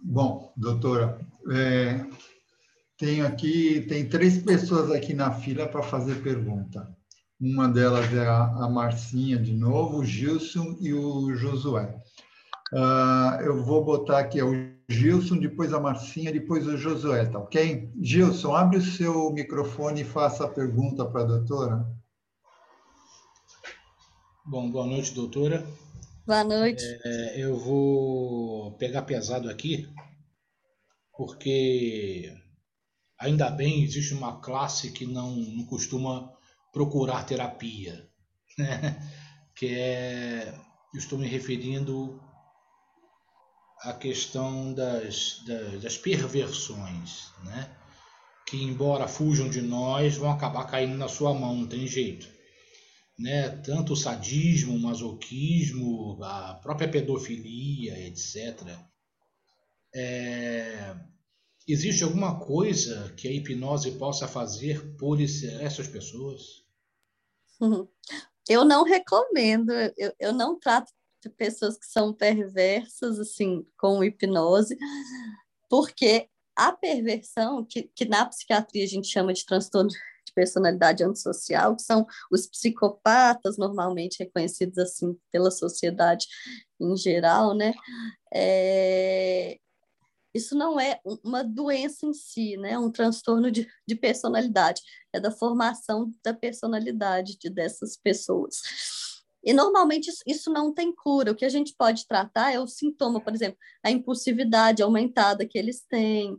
Bom, doutora, é, tenho aqui, tem três pessoas aqui na fila para fazer pergunta. Uma delas é a, a Marcinha, de novo, o Gilson e o Josué. Uh, eu vou botar aqui o Gilson, depois a Marcinha, depois o Josué, tá ok? Gilson, abre o seu microfone e faça a pergunta para a doutora. Bom, boa noite, doutora. Boa noite. É, eu vou pegar pesado aqui, porque ainda bem existe uma classe que não, não costuma procurar terapia, né? que é, eu estou me referindo a questão das, das, das perversões, né? que embora fujam de nós, vão acabar caindo na sua mão, não tem jeito. Né? Tanto o sadismo, o masoquismo, a própria pedofilia, etc. É... Existe alguma coisa que a hipnose possa fazer por essas pessoas? Eu não recomendo, eu, eu não trato pessoas que são perversas, assim, com hipnose, porque a perversão, que, que na psiquiatria a gente chama de transtorno de personalidade antissocial, que são os psicopatas, normalmente reconhecidos assim pela sociedade em geral, né? É... Isso não é uma doença em si, né? É um transtorno de, de personalidade, é da formação da personalidade de, dessas pessoas. E normalmente isso não tem cura. O que a gente pode tratar é o sintoma, por exemplo, a impulsividade aumentada que eles têm,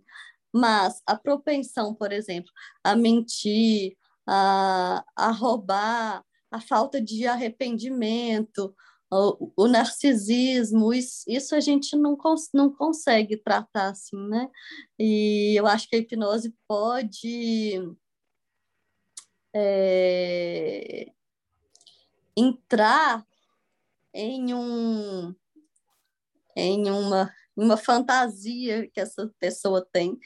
mas a propensão, por exemplo, a mentir, a, a roubar, a falta de arrependimento, o, o narcisismo, isso, isso, a gente não, cons, não consegue tratar assim, né? E eu acho que a hipnose pode. É, entrar em um em uma uma fantasia que essa pessoa tem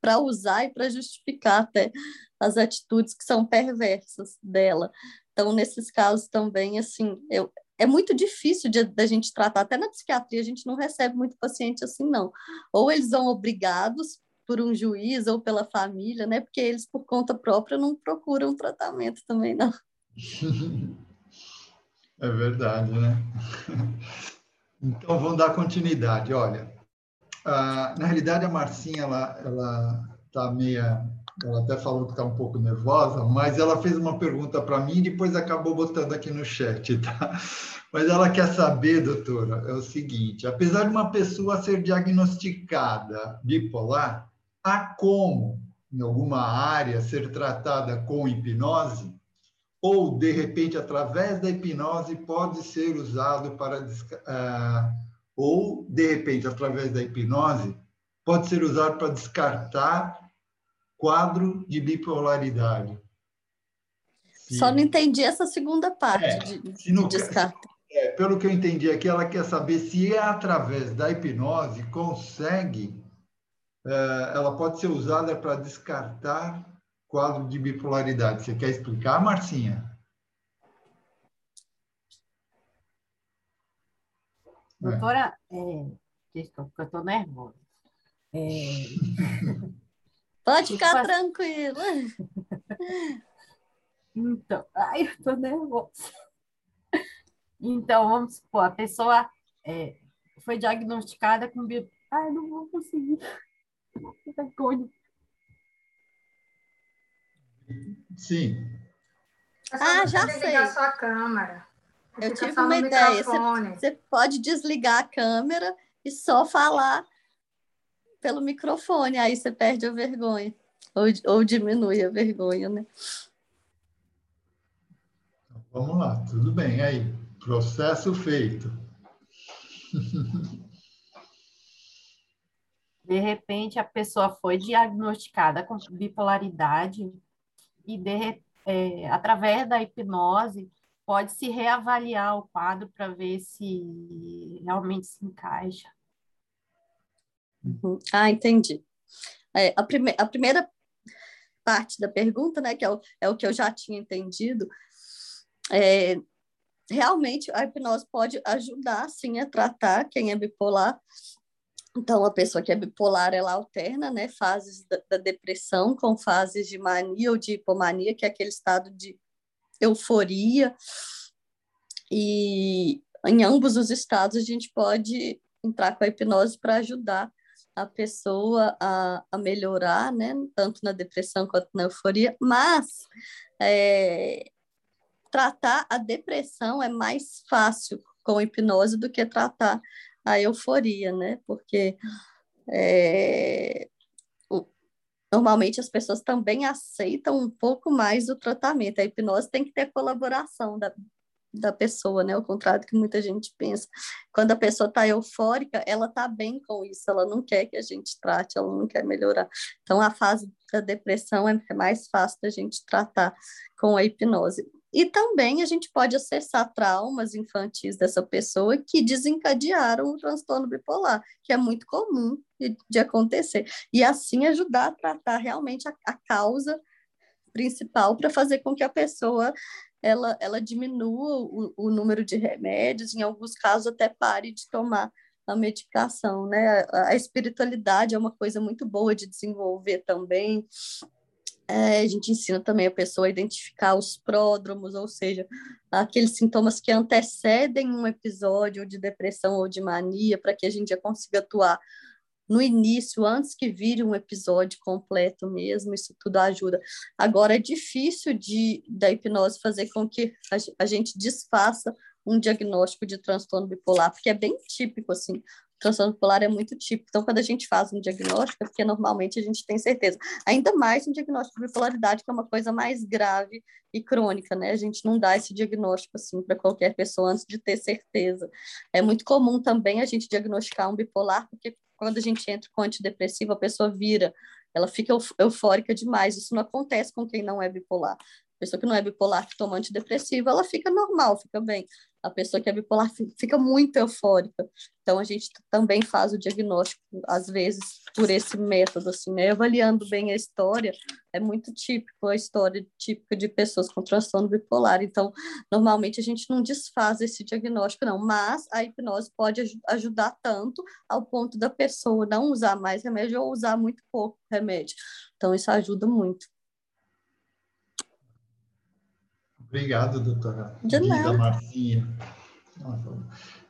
para usar e para justificar até as atitudes que são perversas dela. Então, nesses casos também, assim, eu, é muito difícil da gente tratar, até na psiquiatria a gente não recebe muito paciente assim, não. Ou eles são obrigados por um juiz ou pela família, né? Porque eles, por conta própria, não procuram tratamento também, não. É verdade, né? Então, vamos dar continuidade. Olha, na realidade, a Marcinha, ela, ela tá meia... Ela até falou que está um pouco nervosa, mas ela fez uma pergunta para mim e depois acabou botando aqui no chat, tá? Mas ela quer saber, doutora, é o seguinte: apesar de uma pessoa ser diagnosticada bipolar, há como, em alguma área, ser tratada com hipnose? Ou, de repente, através da hipnose, pode ser usado para. Uh, ou, de repente, através da hipnose, pode ser usado para descartar quadro de bipolaridade. Só não entendi essa segunda parte é, de, descarte. É, pelo que eu entendi aqui, ela quer saber se é através da hipnose consegue, é, ela pode ser usada para descartar quadro de bipolaridade. Você quer explicar, Marcinha? Doutora, é, desculpa, eu estou nervosa. É... Pode ficar tranquila. Então, ai, eu estou nervosa. Então, vamos supor, a pessoa é, foi diagnosticada com bio... Ai, não vou conseguir. Que vergonha. Sim. Ah, já sei. a sua câmera. Eu tive uma ideia. Você, você pode desligar a câmera e só falar pelo microfone, aí você perde a vergonha. Ou, ou diminui a vergonha, né? Vamos lá, tudo bem. Aí, processo feito. De repente, a pessoa foi diagnosticada com bipolaridade e, de, é, através da hipnose, pode se reavaliar o quadro para ver se realmente se encaixa. Uhum. Ah, entendi. É, a, prime a primeira parte da pergunta, né, que é o, é o que eu já tinha entendido, é, realmente a hipnose pode ajudar, sim, a tratar quem é bipolar. Então, a pessoa que é bipolar, ela alterna, né, fases da, da depressão com fases de mania ou de hipomania, que é aquele estado de euforia, e em ambos os estados a gente pode entrar com a hipnose para ajudar a pessoa a, a melhorar, né, tanto na depressão quanto na euforia, mas é, tratar a depressão é mais fácil com hipnose do que tratar a euforia, né, porque é, normalmente as pessoas também aceitam um pouco mais o tratamento. A hipnose tem que ter colaboração da, da pessoa, né? Ao contrário do que muita gente pensa. Quando a pessoa está eufórica, ela está bem com isso, ela não quer que a gente trate, ela não quer melhorar. Então, a fase da depressão é, é mais fácil da gente tratar com a hipnose. E também a gente pode acessar traumas infantis dessa pessoa que desencadearam o transtorno bipolar, que é muito comum de, de acontecer. E assim ajudar a tratar realmente a, a causa principal para fazer com que a pessoa ela, ela diminua o, o número de remédios, em alguns casos até pare de tomar a medicação, né? A, a espiritualidade é uma coisa muito boa de desenvolver também, é, a gente ensina também a pessoa a identificar os pródromos, ou seja, aqueles sintomas que antecedem um episódio de depressão ou de mania, para que a gente já consiga atuar no início, antes que vire um episódio completo mesmo, isso tudo ajuda. Agora, é difícil de, da hipnose fazer com que a, a gente desfaça um diagnóstico de transtorno bipolar, porque é bem típico, assim, transtorno bipolar é muito típico. Então, quando a gente faz um diagnóstico, é porque normalmente a gente tem certeza. Ainda mais um diagnóstico de bipolaridade, que é uma coisa mais grave e crônica, né? A gente não dá esse diagnóstico assim para qualquer pessoa antes de ter certeza. É muito comum também a gente diagnosticar um bipolar, porque quando a gente entra com antidepressivo, a pessoa vira, ela fica eufórica demais. Isso não acontece com quem não é bipolar pessoa que não é bipolar, que toma antidepressivo, ela fica normal, fica bem. A pessoa que é bipolar fica muito eufórica. Então, a gente também faz o diagnóstico, às vezes, por esse método, assim, né? Avaliando bem a história, é muito típico a história típica de pessoas com transtorno bipolar. Então, normalmente, a gente não desfaz esse diagnóstico, não. Mas a hipnose pode ajudar tanto ao ponto da pessoa não usar mais remédio ou usar muito pouco remédio. Então, isso ajuda muito. Obrigado, doutora. De nada. Marcinha.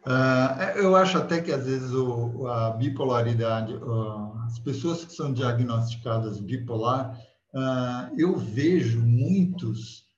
Uh, eu acho até que às vezes o, a bipolaridade, uh, as pessoas que são diagnosticadas bipolar, uh, eu vejo muitos,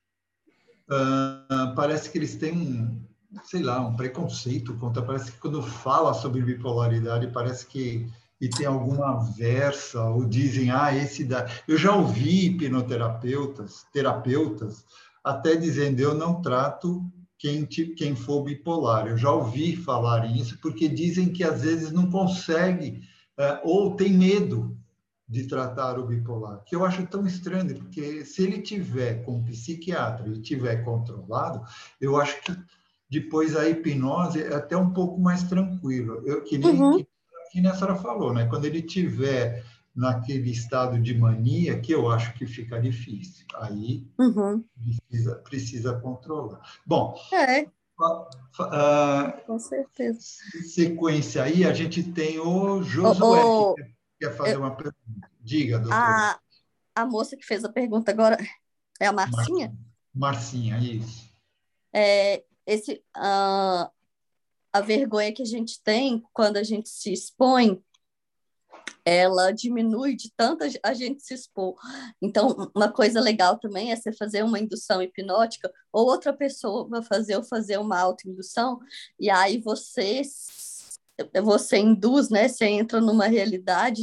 parece que eles têm um, sei lá, um preconceito contra, parece que quando fala sobre bipolaridade, parece que e tem alguma versa, ou dizem, ah, esse da. Eu já ouvi hipnoterapeutas, terapeutas, até dizendo eu não trato quem, quem for bipolar. Eu já ouvi falar isso, porque dizem que às vezes não consegue é, ou tem medo de tratar o bipolar, que eu acho tão estranho, porque se ele tiver com um psiquiatra e tiver controlado, eu acho que depois a hipnose é até um pouco mais tranquilo. Eu que nem uhum. que, que a senhora falou, né? Quando ele tiver naquele estado de mania, que eu acho que fica difícil. Aí uhum. precisa, precisa controlar. Bom, é. Uh, Com certeza. Sequência aí, a gente tem o Josué, oh, oh, que quer fazer eu, uma pergunta. Diga, doutora. A, a moça que fez a pergunta agora é a Marcinha? Marcinha, isso. É, esse, uh, a vergonha que a gente tem quando a gente se expõe ela diminui de tanta a gente se expor. Então, uma coisa legal também é você fazer uma indução hipnótica, ou outra pessoa vai fazer ou fazer uma autoindução, e aí você você induz, né? Você entra numa realidade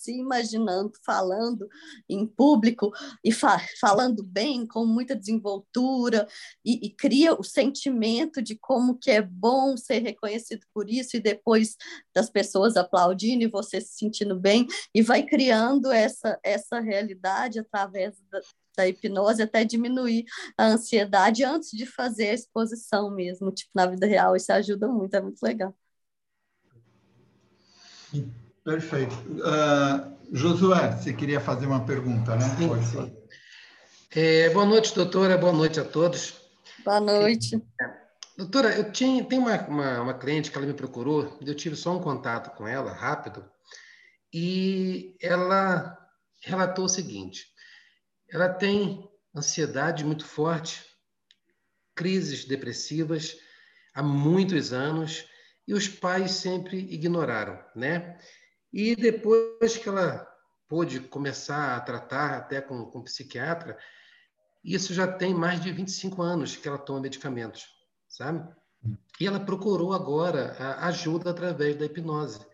se imaginando falando em público e fa falando bem, com muita desenvoltura, e, e, cria o sentimento de como que é bom ser reconhecido por isso, e depois das pessoas aplaudindo e você se sentindo bem, e vai criando essa, essa realidade através da, da hipnose até diminuir a ansiedade antes de fazer a exposição mesmo, tipo, na vida real, isso ajuda muito, é muito legal. Perfeito. Uh, Josué, você queria fazer uma pergunta, né? Sim, Pode sim. É, boa noite, doutora. Boa noite a todos. Boa noite. É, doutora, eu tinha, tem uma, uma, uma, cliente que ela me procurou, eu tive só um contato com ela, rápido, e ela relatou o seguinte: ela tem ansiedade muito forte, crises depressivas há muitos anos, e os pais sempre ignoraram, né? E depois que ela pôde começar a tratar até com, com psiquiatra, isso já tem mais de 25 anos que ela toma medicamentos, sabe? E ela procurou agora ajuda através da hipnose,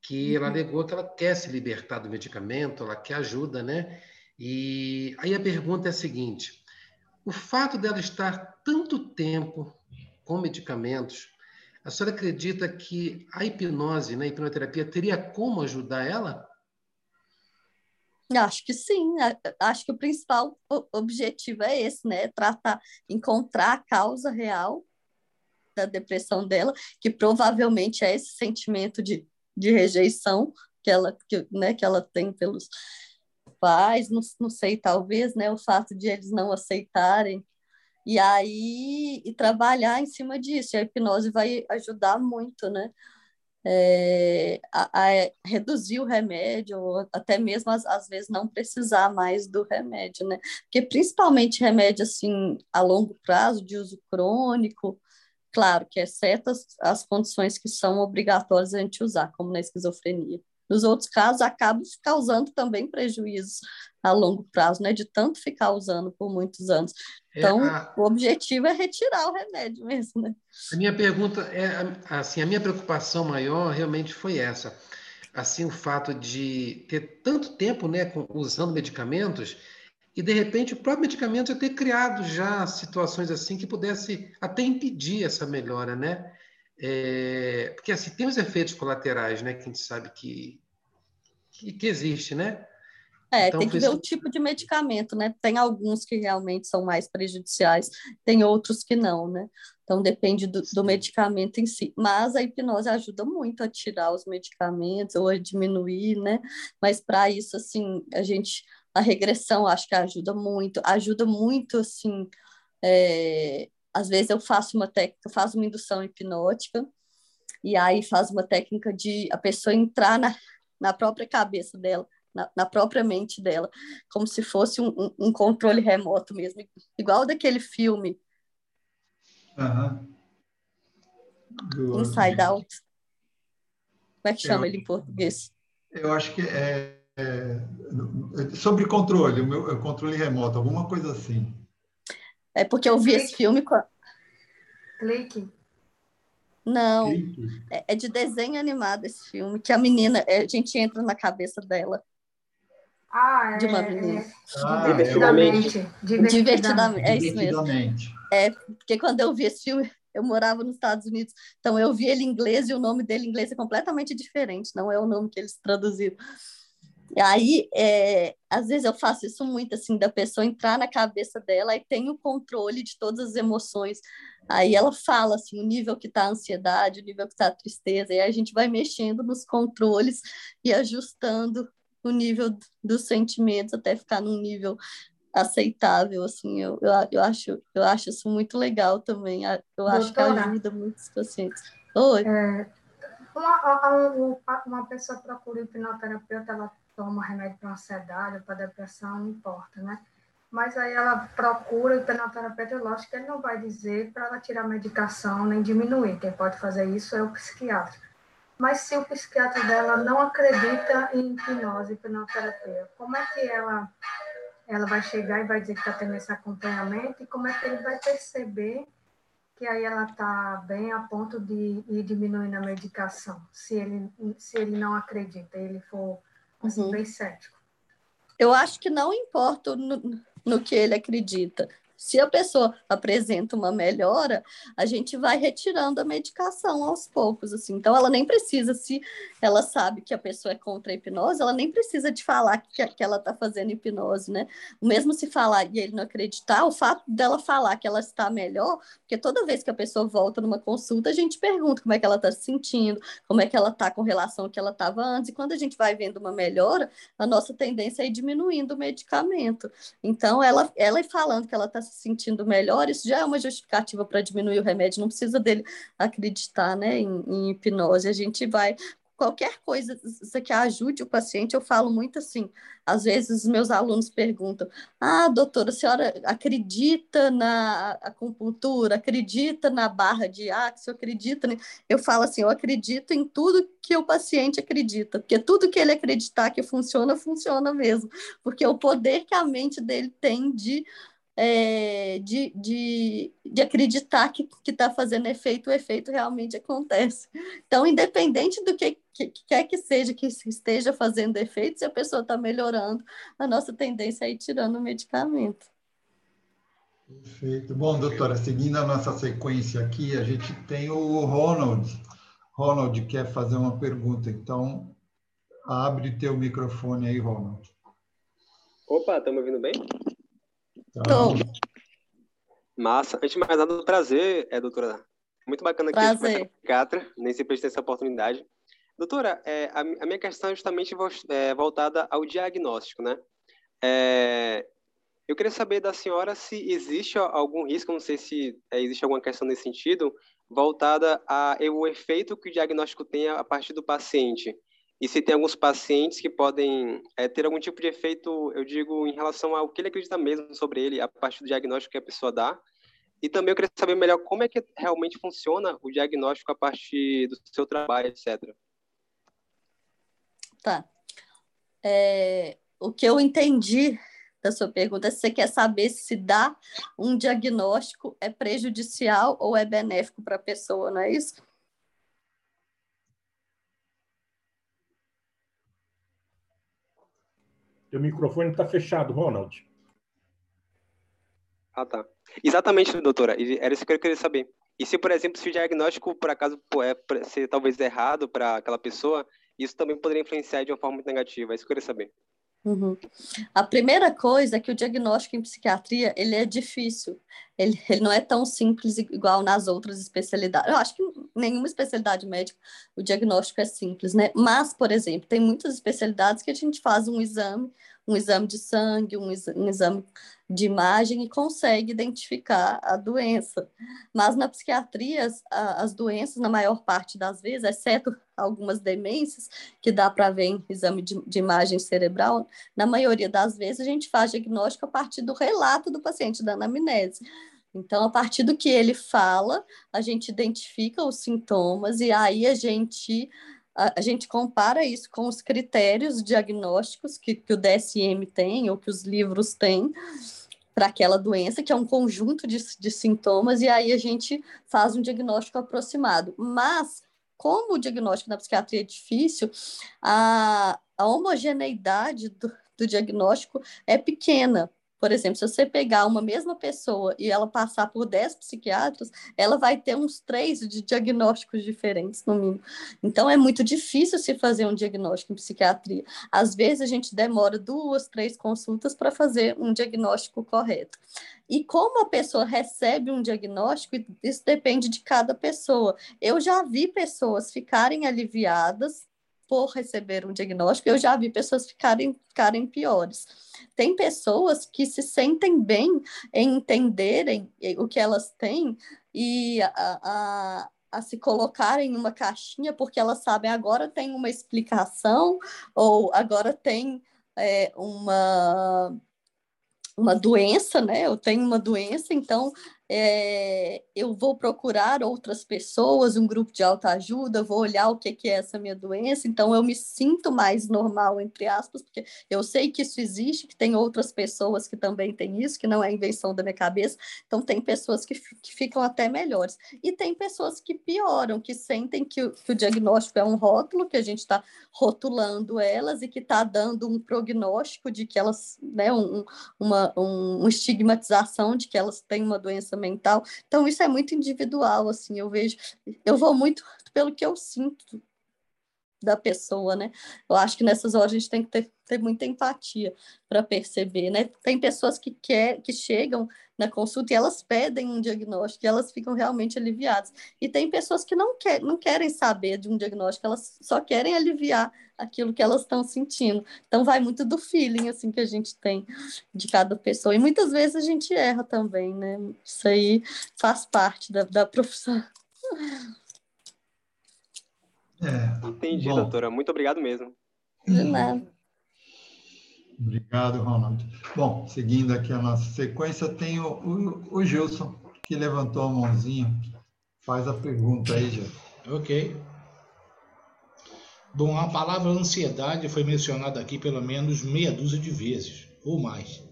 que uhum. ela alegou que ela quer se libertar do medicamento, ela quer ajuda, né? E aí a pergunta é a seguinte: o fato dela estar tanto tempo com medicamentos a senhora acredita que a hipnose, né, a hipnoterapia, teria como ajudar ela? Acho que sim. Acho que o principal objetivo é esse, né? Tratar, encontrar a causa real da depressão dela, que provavelmente é esse sentimento de, de rejeição que ela, que, né, que ela tem pelos pais, não, não sei, talvez, né? O fato de eles não aceitarem e aí, e trabalhar em cima disso. E a hipnose vai ajudar muito, né? É, a, a, reduzir o remédio, ou até mesmo às, às, vezes não precisar mais do remédio, né? Porque principalmente remédio assim a longo prazo, de uso crônico, claro que exceto as, as condições que são obrigatórias a gente usar, como na esquizofrenia. Nos outros casos, acaba causando também prejuízos a longo prazo, né? De tanto ficar usando por muitos anos. É, então, é a... o objetivo é retirar o remédio mesmo, né? A minha pergunta é, assim, a minha preocupação maior realmente foi essa. Assim, o fato de ter tanto tempo, né, usando medicamentos e, de repente, o próprio medicamento já ter criado já situações assim que pudesse até impedir essa melhora, né? É, porque, assim, tem os efeitos colaterais, né, que a gente sabe que, que, que existe, né? É, então, tem que ver o tipo de medicamento, né? Tem alguns que realmente são mais prejudiciais, tem outros que não, né? Então depende do, do, medicamento em si. Mas a hipnose ajuda muito a tirar os medicamentos ou a diminuir, né? Mas para isso, assim, a gente. A regressão acho que ajuda muito, ajuda muito, assim. É, às vezes eu faço uma técnica, faço uma indução hipnótica, e aí faz uma técnica de a pessoa entrar na, na própria cabeça dela na, na, própria mente dela, como se fosse um, um, um controle remoto mesmo, igual daquele filme. Uhum. Inside Out. Como é que chama eu, ele em português? Eu acho que é, é sobre controle, o meu controle remoto, alguma coisa assim. É porque eu vi esse filme com. Clique. Não, é, é, de desenho animado esse filme, que a menina, é, a gente entra na cabeça dela. Ah, de uma é, menina. É, ah, divertidamente. Divertidamente. É isso mesmo. É, porque quando eu vi esse filme, eu morava nos Estados Unidos, então eu vi ele em inglês e o nome dele em inglês é completamente diferente, não é o nome que eles traduziram. Aí, é, às vezes eu faço isso muito, assim, da pessoa entrar na cabeça dela e tem o controle de todas as emoções. Aí ela fala, assim, o nível que está a ansiedade, o nível que está a tristeza, e aí a gente vai mexendo nos controles e ajustando o nível dos sentimentos até ficar num nível aceitável, assim, eu, eu, eu, acho, eu acho isso muito legal também, eu Doutora, acho que ajuda muitos pacientes. Oi? É, uma, uma, uma pessoa procura hipnoterapeuta, ela toma remédio para ansiedade, para depressão, não importa, né? Mas aí ela procura o hipnoterapeuta, lógico que ele não vai dizer para ela tirar medicação nem diminuir, quem pode fazer isso é o psiquiatra. Mas se o psiquiatra dela não acredita em hipnose, hipnoterapia, como é que ela ela vai chegar e vai dizer que está tendo esse acompanhamento e como é que ele vai perceber que aí ela está bem a ponto de ir diminuindo a medicação, se ele, se ele não acredita, ele for uhum. bem cético. Eu acho que não importa no, no que ele acredita. Se a pessoa apresenta uma melhora, a gente vai retirando a medicação aos poucos, assim. Então, ela nem precisa, se ela sabe que a pessoa é contra a hipnose, ela nem precisa de falar que, que ela está fazendo hipnose, né? Mesmo se falar e ele não acreditar, o fato dela falar que ela está melhor, porque toda vez que a pessoa volta numa consulta, a gente pergunta como é que ela está se sentindo, como é que ela está com relação ao que ela estava antes, e quando a gente vai vendo uma melhora, a nossa tendência é ir diminuindo o medicamento. Então, ela, ela falando que ela está se sentindo melhor, isso já é uma justificativa para diminuir o remédio, não precisa dele acreditar né, em, em hipnose, a gente vai qualquer coisa que ajude o paciente, eu falo muito assim. Às vezes meus alunos perguntam: Ah, doutora, a senhora acredita na acupuntura, acredita na barra de axio, acredita? Eu falo assim: eu acredito em tudo que o paciente acredita, porque tudo que ele acreditar que funciona, funciona mesmo, porque o poder que a mente dele tem de é, de, de, de acreditar que está fazendo efeito, o efeito realmente acontece. Então, independente do que, que, que quer que seja que esteja fazendo efeito, se a pessoa está melhorando, a nossa tendência é ir tirando o medicamento. Perfeito. Bom, doutora, seguindo a nossa sequência aqui, a gente tem o Ronald. Ronald quer fazer uma pergunta, então abre teu microfone aí, Ronald. Opa, estão me ouvindo bem? Então, Massa. Antes de mais nada, prazer, é, doutora. Muito bacana aqui prazer. psiquiatra, nem sempre ter essa oportunidade. Doutora, é, a, a, minha questão é justamente é, voltada ao diagnóstico, né? É, eu queria saber da senhora se existe algum risco, não sei se é, existe alguma questão nesse sentido, voltada ao efeito que o diagnóstico tem a partir do paciente. E se tem alguns pacientes que podem é, ter algum tipo de efeito, eu digo, em relação ao que ele acredita mesmo sobre ele, a partir do diagnóstico que a pessoa dá. E também eu queria saber melhor como é que realmente funciona o diagnóstico a partir do seu trabalho, etc. Tá. É, o que eu entendi da sua pergunta é se você quer saber se dar um diagnóstico é prejudicial ou é benéfico para a pessoa, não é isso? Teu microfone está fechado, Ronald. Ah, tá. Exatamente, doutora. Era isso que eu queria saber. E se, por exemplo, se o diagnóstico, por acaso, é ser talvez errado para aquela pessoa, isso também poderia influenciar de uma forma muito negativa. É isso que eu queria saber. Uhum. A primeira coisa é que o diagnóstico em psiquiatria ele é difícil, ele, ele não é tão simples igual nas outras especialidades. Eu acho que nenhuma especialidade médica o diagnóstico é simples, né? Mas, por exemplo, tem muitas especialidades que a gente faz um exame, um exame de sangue, um, exame de imagem e consegue identificar a doença. Mas na psiquiatria, as, as doenças, na maior parte das vezes, exceto algumas demências, que dá para ver em exame de, de, imagem cerebral, na maioria das vezes a gente faz diagnóstico a partir do relato do paciente, da anamnese. Então, a partir do que ele fala, a gente identifica os sintomas e aí a gente a, a gente compara isso com os critérios diagnósticos que, que o DSM tem ou que os livros têm para aquela doença, que é um conjunto de, de sintomas, e aí a gente faz um diagnóstico aproximado. Mas, como o diagnóstico na psiquiatria é difícil, a, a homogeneidade do, do diagnóstico é pequena, por exemplo, se você pegar uma mesma pessoa e ela passar por 10 psiquiatras, ela vai ter uns três de diagnósticos diferentes, no mínimo. Então, é muito difícil se fazer um diagnóstico em psiquiatria. Às vezes, a gente demora duas, três consultas para fazer um diagnóstico correto. E como a pessoa recebe um diagnóstico, isso depende de cada pessoa. Eu já vi pessoas ficarem aliviadas por receber um diagnóstico, eu já vi pessoas ficarem, ficarem piores. Tem pessoas que se sentem bem em entenderem o que elas têm e a, a, a se colocarem em uma caixinha porque elas sabem agora tem uma explicação ou agora tem é, uma uma doença, né? Eu tenho uma doença, então é, eu vou procurar outras pessoas, um grupo de autoajuda, vou olhar o que, que é essa minha doença, então eu me sinto mais normal, entre aspas, porque eu sei que isso existe, que tem outras pessoas que também têm isso, que não é invenção da minha cabeça, então tem pessoas que, que ficam até melhores. E tem pessoas que pioram, que sentem que o, que o diagnóstico é um rótulo, que a gente está rotulando elas e que está dando um prognóstico de que elas, né, um, uma um, estigmatização de que elas têm uma doença mental. Então, isso é muito individual, assim, eu vejo, eu vou muito pelo que eu sinto da pessoa, né? Eu acho que nessas horas a gente tem que ter, ter muita empatia para perceber, né? Tem pessoas que, quer, que chegam na consulta e elas pedem um diagnóstico e elas ficam realmente aliviadas. E tem pessoas que não, quer, não querem saber de um diagnóstico, elas só querem aliviar aquilo que elas estão sentindo. Então vai muito do feeling assim que a gente tem de cada pessoa. E muitas vezes a gente erra também, né? Isso aí faz parte da, da profissão. É. Entendi, Bom. doutora. Muito obrigado mesmo. De nada. Obrigado, Ronald. Bom, seguindo aqui a nossa sequência, tem o, o, o Gilson, que levantou a mãozinha. Faz a pergunta aí, Gilson. Ok. Bom, a palavra ansiedade foi mencionada aqui pelo menos meia dúzia de vezes, ou mais.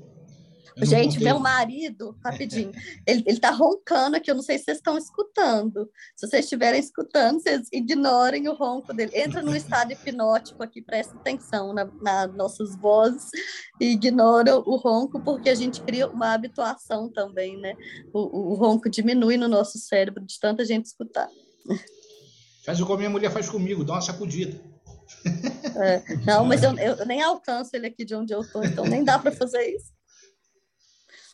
Gente, meu marido, rapidinho, ele, ele tá roncando aqui, eu não sei se vocês estão escutando. Se vocês estiverem escutando, vocês ignorem o ronco dele. Entra no estado hipnótico aqui, presta atenção nas na nossas vozes e ignora o ronco, porque a gente cria uma habituação também, né? O, o ronco diminui no nosso cérebro de tanta gente escutar. Faz o que a minha mulher faz comigo, dá uma sacudida. É, não, mas eu, eu nem alcanço ele aqui de onde eu estou, então nem dá para fazer isso.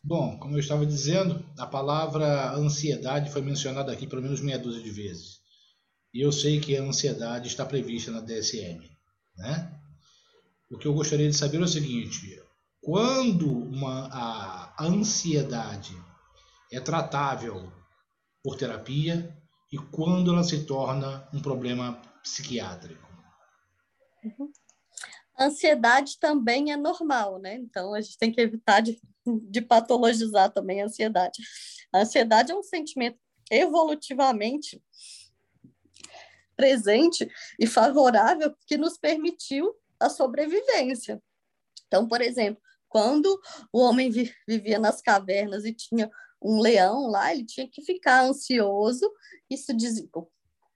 Bom, como eu estava dizendo, a palavra ansiedade foi mencionada aqui pelo menos meia dúzia de vezes. E eu sei que a ansiedade está prevista na DSM. Né? O que eu gostaria de saber é o seguinte: quando uma, a ansiedade é tratável por terapia e quando ela se torna um problema psiquiátrico? Uhum. Ansiedade também é normal, né? Então a gente tem que evitar de, de patologizar também a ansiedade. A ansiedade é um sentimento evolutivamente presente e favorável que nos permitiu a sobrevivência. Então, por exemplo, quando o homem vivia nas cavernas e tinha um leão lá, ele tinha que ficar ansioso, isso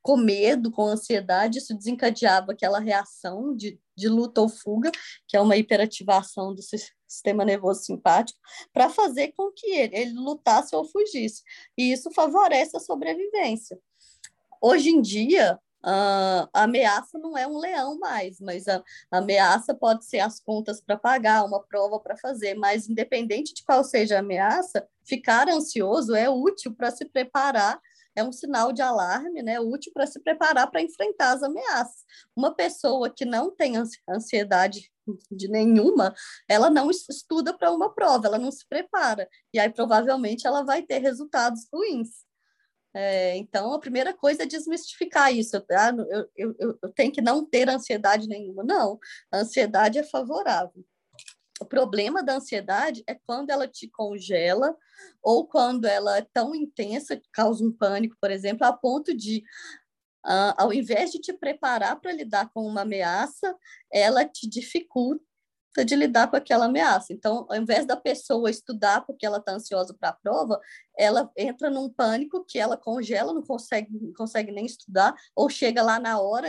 com medo, com ansiedade, isso desencadeava aquela reação de, de luta ou fuga, que é uma hiperativação do sistema nervoso simpático, para fazer com que ele, ele lutasse ou fugisse. E isso favorece a sobrevivência. Hoje em dia, Uh, a ameaça não é um leão mais, mas a, a ameaça pode ser as contas para pagar, uma prova para fazer, mas independente de qual seja a ameaça, ficar ansioso é útil para se preparar é um sinal de alarme, né, útil para se preparar para enfrentar as ameaças. Uma pessoa que não tem ansiedade de nenhuma, ela não estuda para uma prova, ela não se prepara, e aí provavelmente ela vai ter resultados ruins. É, então, a primeira coisa é desmistificar isso. Eu, eu, eu, eu tenho que não ter ansiedade nenhuma. Não, a ansiedade é favorável. O problema da ansiedade é quando ela te congela ou quando ela é tão intensa, causa um pânico, por exemplo, a ponto de, uh, ao invés de te preparar para lidar com uma ameaça, ela te dificulta de lidar com aquela ameaça. Então, ao invés da pessoa estudar porque ela está ansiosa para a prova, ela entra num pânico que ela congela, não consegue, não consegue nem estudar, ou chega lá na hora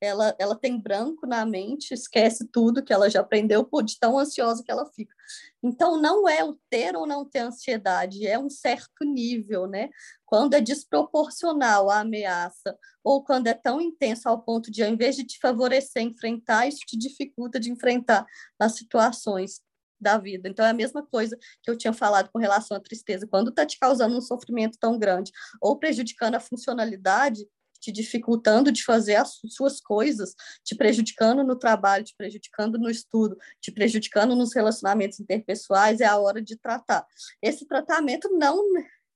ela, ela tem branco na mente, esquece tudo que ela já aprendeu, por de tão ansiosa que ela fica. Então, não é o ter ou não ter ansiedade, é um certo nível, né? Quando é desproporcional a ameaça, ou quando é tão intenso ao ponto de, ao invés de te favorecer enfrentar, isso te dificulta de enfrentar as situações da vida. Então, é a mesma coisa que eu tinha falado com relação à tristeza. Quando está te causando um sofrimento tão grande ou prejudicando a funcionalidade, te dificultando de fazer as suas coisas, te prejudicando no trabalho, te prejudicando no estudo, te prejudicando nos relacionamentos interpessoais, é a hora de tratar. Esse tratamento não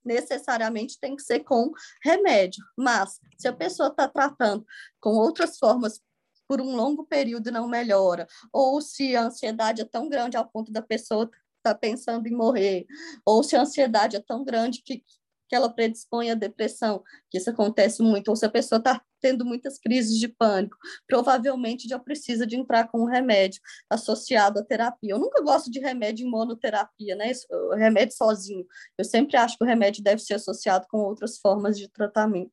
necessariamente tem que ser com remédio, mas se a pessoa está tratando com outras formas por um longo período e não melhora, ou se a ansiedade é tão grande ao ponto da pessoa estar tá pensando em morrer, ou se a ansiedade é tão grande que que ela predispõe à depressão, que isso acontece muito, ou se a pessoa está tendo muitas crises de pânico, provavelmente já precisa de entrar com um remédio associado à terapia. Eu nunca gosto de remédio em monoterapia, né? remédio sozinho. Eu sempre acho que o remédio deve ser associado com outras formas de tratamento.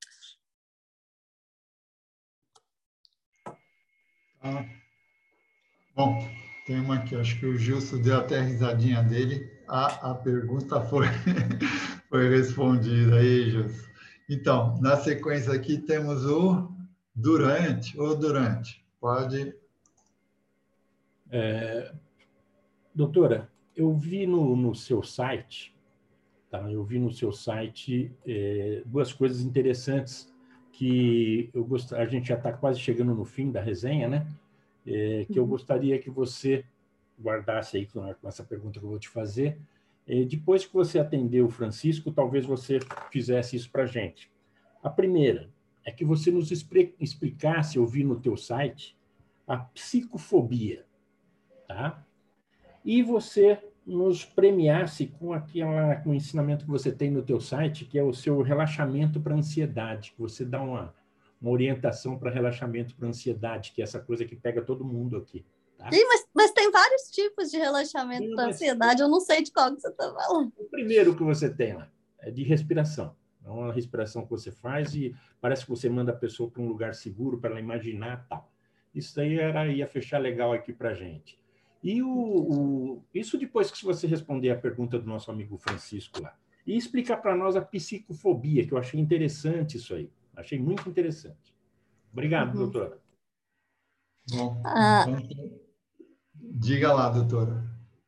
Ah, bom, tem uma aqui, acho que o Gilson deu até a risadinha dele. A, a pergunta foi, foi respondida aí, Gilson. Então, na sequência aqui temos o Durante, ou Durante. Pode. É, doutora, eu vi no, no seu site, tá? eu vi no seu site é, duas coisas interessantes que eu gost... a gente já está quase chegando no fim da resenha, né? é, que eu uhum. gostaria que você guardasse aí com essa pergunta que eu vou te fazer. É, depois que você atendeu o Francisco, talvez você fizesse isso para a gente. A primeira é que você nos explicasse, eu vi no teu site, a psicofobia, tá? E você nos premiasse com aquela com o ensinamento que você tem no teu site, que é o seu relaxamento para ansiedade, que você dá uma uma orientação para relaxamento para ansiedade, que é essa coisa que pega todo mundo aqui. Tá? Sim, mas, mas tem vários tipos de relaxamento para ansiedade, eu não sei de qual que você está falando. O primeiro que você tem lá é de respiração. É uma respiração que você faz e parece que você manda a pessoa para um lugar seguro para ela imaginar tal. Isso aí era, ia fechar legal aqui para gente. E o, o, isso depois que você responder a pergunta do nosso amigo Francisco lá. E explicar para nós a psicofobia, que eu achei interessante isso aí. Achei muito interessante. Obrigado, uhum. doutora. Bom, ah, então, diga lá, doutora.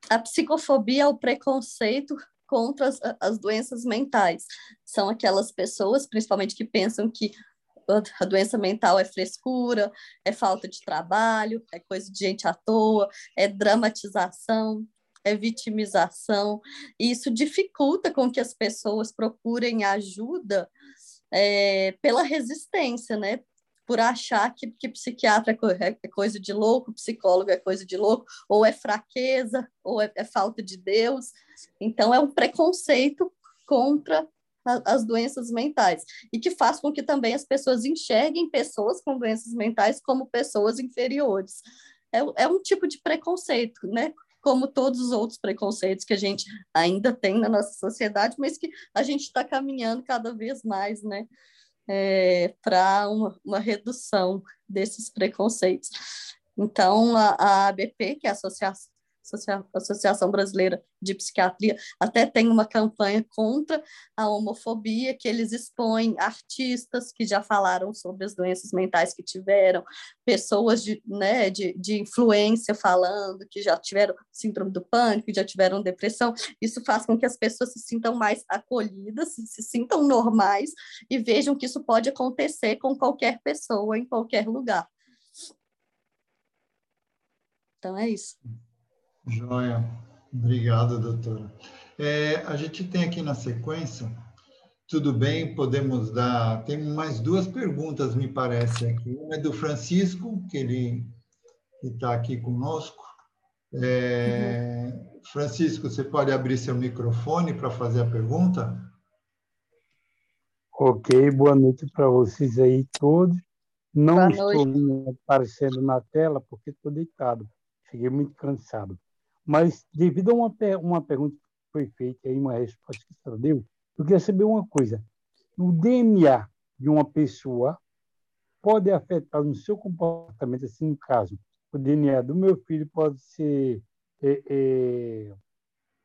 A psicofobia é o preconceito contra as, as doenças mentais. São aquelas pessoas, principalmente, que pensam que a doença mental é frescura, é falta de trabalho, é coisa de gente à toa, é dramatização, é vitimização. E isso dificulta com que as pessoas procurem ajuda é, pela resistência, né? Por achar que, que psiquiatra é, é coisa de louco, psicólogo é coisa de louco, ou é fraqueza, ou é, é falta de Deus. Então, é um preconceito contra as doenças mentais e que faz com que também as pessoas enxerguem pessoas com doenças mentais como pessoas inferiores. É, é um tipo de preconceito, né? como todos os outros preconceitos que a gente ainda tem na nossa sociedade, mas que a gente está caminhando cada vez mais, né, é, para uma, uma redução desses preconceitos. Então, a, a ABP, que é a Associação Associação Brasileira de Psiquiatria até tem uma campanha contra a homofobia, que eles expõem artistas que já falaram sobre as doenças mentais que tiveram, pessoas de, né, de, de influência falando que já tiveram síndrome do pânico, que já tiveram depressão. Isso faz com que as pessoas se sintam mais acolhidas, se, se sintam normais e vejam que isso pode acontecer com qualquer pessoa, em qualquer lugar. Então é isso. Joia. Obrigado, doutora. É, a gente tem aqui na sequência, tudo bem, podemos dar. Tem mais duas perguntas, me parece, aqui. Uma é do Francisco, que ele está aqui conosco. É, uhum. Francisco, você pode abrir seu microfone para fazer a pergunta? Ok, boa noite para vocês aí todos. Não estou aparecendo na tela porque estou deitado. Cheguei muito cansado. Mas, devido a uma, uma pergunta que foi feita e uma resposta que você deu, eu queria saber uma coisa. O DNA de uma pessoa pode afetar no seu comportamento, assim, no caso, o DNA do meu filho pode ser é, é,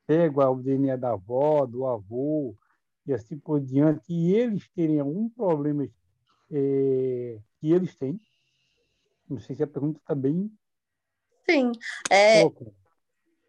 pego ao DNA da avó, do avô, e assim por diante, e eles terem algum problema é, que eles têm. Não sei se a pergunta está bem. Sim. É,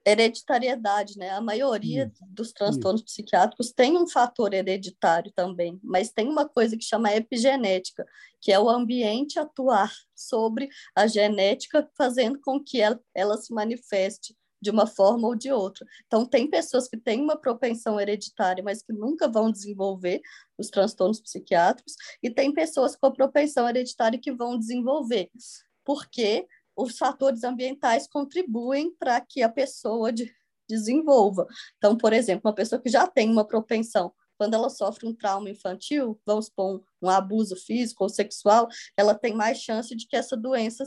hereditariedade, né? A maioria isso, dos transtornos isso. psiquiátricos tem um fator hereditário também, mas tem uma coisa que chama epigenética, que é o ambiente atuar sobre a genética, fazendo com que ela, ela se manifeste de uma forma ou de outra. Então, tem pessoas que têm uma propensão hereditária, mas que nunca vão desenvolver os transtornos psiquiátricos, e tem pessoas com propensão hereditária que vão desenvolver, porque os fatores ambientais contribuem para que a pessoa de, desenvolva. Então, por exemplo, uma pessoa que já tem uma propensão quando ela sofre um trauma infantil, vamos supor, um, um, abuso físico ou sexual, ela tem mais chance de que essa doença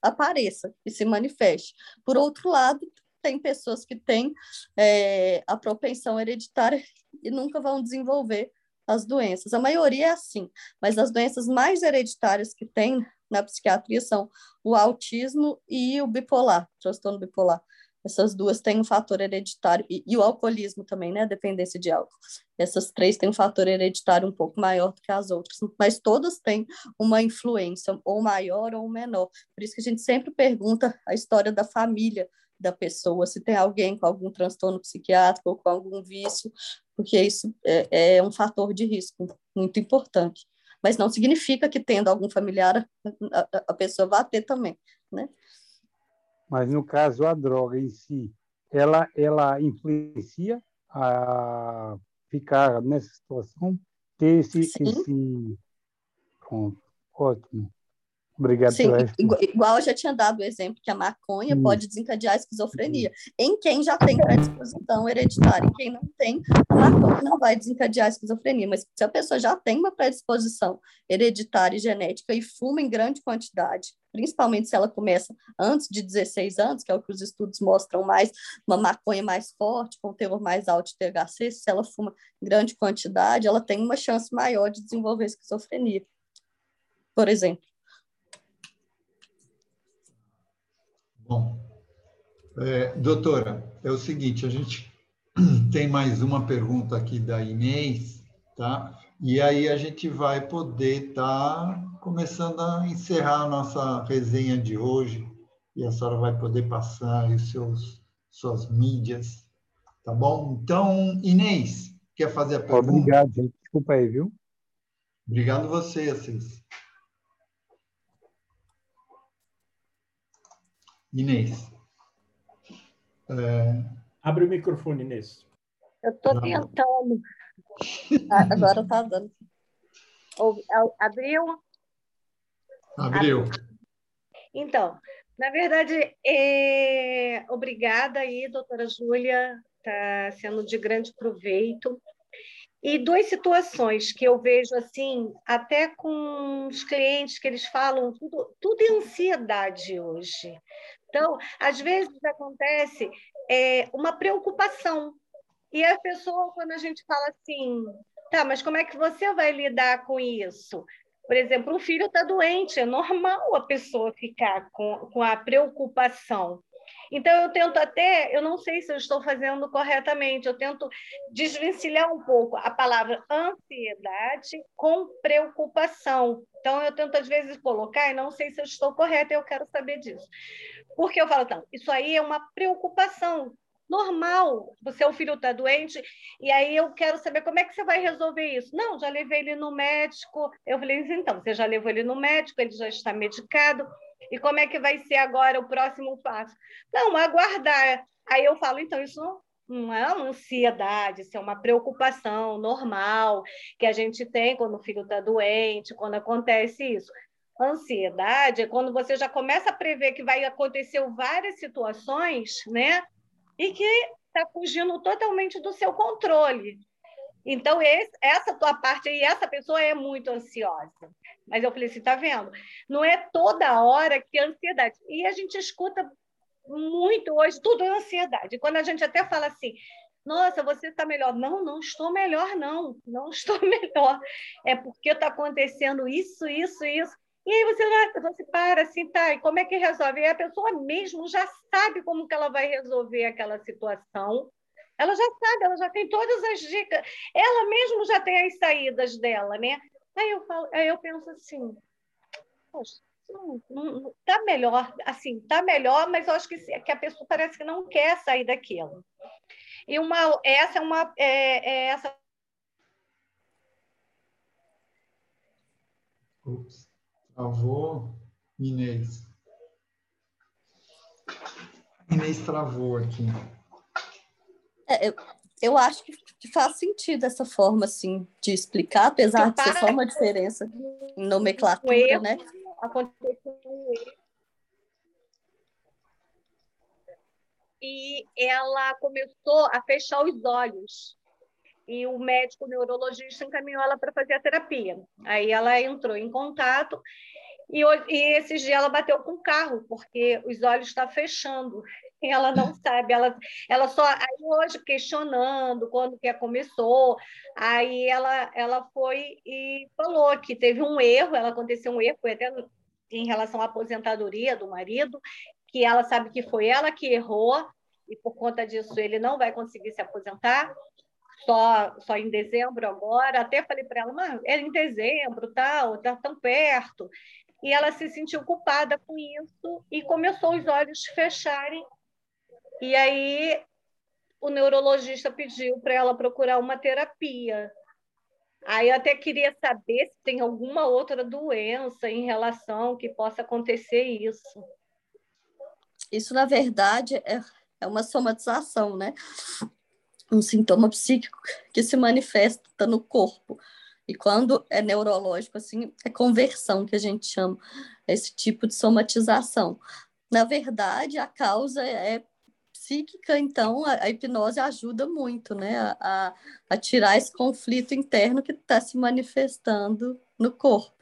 apareça e se manifeste. Por outro lado, tem pessoas que têm é, a propensão hereditária e nunca vão desenvolver as doenças. A maioria é assim, mas as doenças mais hereditárias que tem na psiquiatria são o autismo e o bipolar, transtorno bipolar. Essas duas têm um fator hereditário, e, e, o alcoolismo também, né? Dependência de álcool. Essas três têm um fator hereditário um pouco maior do que as outras, mas todas têm uma influência, ou maior ou menor. Por isso que a gente sempre pergunta a história da família da pessoa, se tem alguém com algum transtorno psiquiátrico ou com algum vício, porque isso é, é um fator de risco muito importante. Mas não significa que tendo algum familiar, a, a pessoa vá ter também, né? Mas no caso a droga em si, ela ela influencia a ficar nessa situação, ter esse, Sim. esse pronto, ótimo. Obrigado Sim, igual eu já tinha dado o exemplo que a maconha hum. pode desencadear a esquizofrenia. Hum. Em quem já tem predisposição hereditária, em quem não tem, a maconha não vai desencadear a esquizofrenia. Mas se a pessoa já tem uma predisposição hereditária e genética e fuma em grande quantidade, principalmente se ela começa antes de 16 anos, que é o que os estudos mostram mais, uma maconha mais forte, com teor mais alto de THC, se ela fuma em grande quantidade, ela tem uma chance maior de desenvolver esquizofrenia, por exemplo. Bom, é, doutora, é o seguinte, a gente tem mais uma pergunta aqui da Inês, tá? E aí a gente vai poder estar tá começando a encerrar a nossa resenha de hoje e a senhora vai poder passar os seus suas mídias, tá bom? Então, Inês, quer fazer a pergunta? Obrigado, gente. Desculpa aí, viu? Obrigado você, Assis. Inês. É... Abre o microfone, Inês. Eu estou tentando. Ah, agora está dando. Abriu? Abriu. Então, na verdade, é... obrigada aí, doutora Júlia, está sendo de grande proveito. E duas situações que eu vejo assim, até com os clientes que eles falam, tudo, tudo é ansiedade hoje. Então, às vezes acontece é, uma preocupação. E a pessoa, quando a gente fala assim, tá, mas como é que você vai lidar com isso? Por exemplo, um filho está doente, é normal a pessoa ficar com, com a preocupação. Então, eu tento até, eu não sei se eu estou fazendo corretamente, eu tento desvencilhar um pouco a palavra ansiedade com preocupação. Então, eu tento, às vezes, colocar, e não sei se eu estou correta, eu quero saber disso. Por que eu falo então? Isso aí é uma preocupação normal. O filho está doente, e aí eu quero saber como é que você vai resolver isso. Não, já levei ele no médico. Eu falei, então, você já levou ele no médico, ele já está medicado. E como é que vai ser agora o próximo passo? Não, aguardar. Aí eu falo, então, isso não é uma ansiedade, isso é uma preocupação normal que a gente tem quando o filho está doente, quando acontece isso. Ansiedade é quando você já começa a prever que vai acontecer várias situações, né? E que está fugindo totalmente do seu controle. Então, esse, essa tua parte aí, essa pessoa é muito ansiosa. Mas eu falei assim, tá vendo? Não é toda hora que é ansiedade. E a gente escuta muito hoje, tudo é ansiedade. Quando a gente até fala assim, nossa, você está melhor. Não, não estou melhor, não. Não estou melhor. É porque está acontecendo isso, isso, isso. E aí você, você para assim, tá, e como é que resolve? E a pessoa mesmo já sabe como que ela vai resolver aquela situação. Ela já sabe, ela já tem todas as dicas. Ela mesmo já tem as saídas dela, né? Aí eu, falo, aí eu penso assim, poxa, tá melhor, assim, tá melhor, mas eu acho que, que a pessoa parece que não quer sair daquilo. E uma, essa é uma, é, é essa. Ups, travou, Inês. Inês travou aqui. É, eu, eu acho que faz sentido essa forma assim de explicar, apesar de ser só uma diferença em nomenclatura, né? Aconteceu um erro. E ela começou a fechar os olhos. E o médico neurologista encaminhou ela para fazer a terapia. Aí ela entrou em contato e, e esses dias ela bateu com o carro, porque os olhos estão tá fechando. Ela não sabe, ela, ela só. Aí hoje, questionando quando que começou, aí ela, ela foi e falou que teve um erro, ela aconteceu um erro, foi até em relação à aposentadoria do marido, que ela sabe que foi ela que errou, e por conta disso ele não vai conseguir se aposentar, só, só em dezembro agora. Até falei para ela, mas é em dezembro, tal, tá tão perto e ela se sentiu culpada com isso e começou os olhos fecharem. E aí o neurologista pediu para ela procurar uma terapia. Aí eu até queria saber se tem alguma outra doença em relação que possa acontecer isso. Isso, na verdade, é, é uma somatização, né? Um sintoma psíquico que se manifesta no corpo. E quando é neurológico, assim, é conversão que a gente chama, esse tipo de somatização. Na verdade, a causa é psíquica, então a, a hipnose ajuda muito, né, a, a tirar esse conflito interno que está se manifestando no corpo.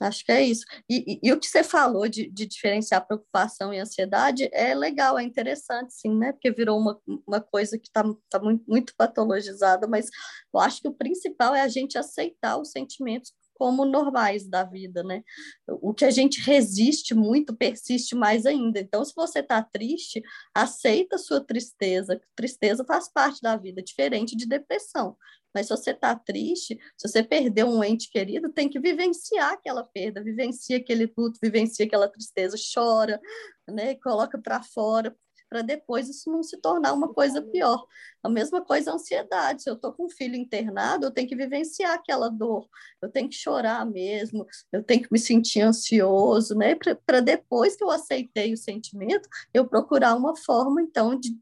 Acho que é isso. E, e, e o que você falou de, de, diferenciar preocupação e ansiedade é legal, é interessante, sim, né? Porque virou uma, uma coisa que está tá muito, muito patologizada, mas eu acho que o principal é a gente aceitar os sentimentos como normais da vida, né? O que a gente resiste muito persiste mais ainda. Então, se você está triste, aceita a sua tristeza. Tristeza faz parte da vida, diferente de depressão. Mas se você está triste, se você perdeu um ente querido, tem que vivenciar aquela perda, vivencia aquele luto, vivencia aquela tristeza, chora, né? Coloca para fora, para depois isso não se tornar uma coisa pior. A mesma coisa a ansiedade. Se eu estou com um filho internado, eu tenho que vivenciar aquela dor, eu tenho que chorar mesmo, eu tenho que me sentir ansioso, né? Para depois que eu aceitei o sentimento, eu procurar uma forma, então, de,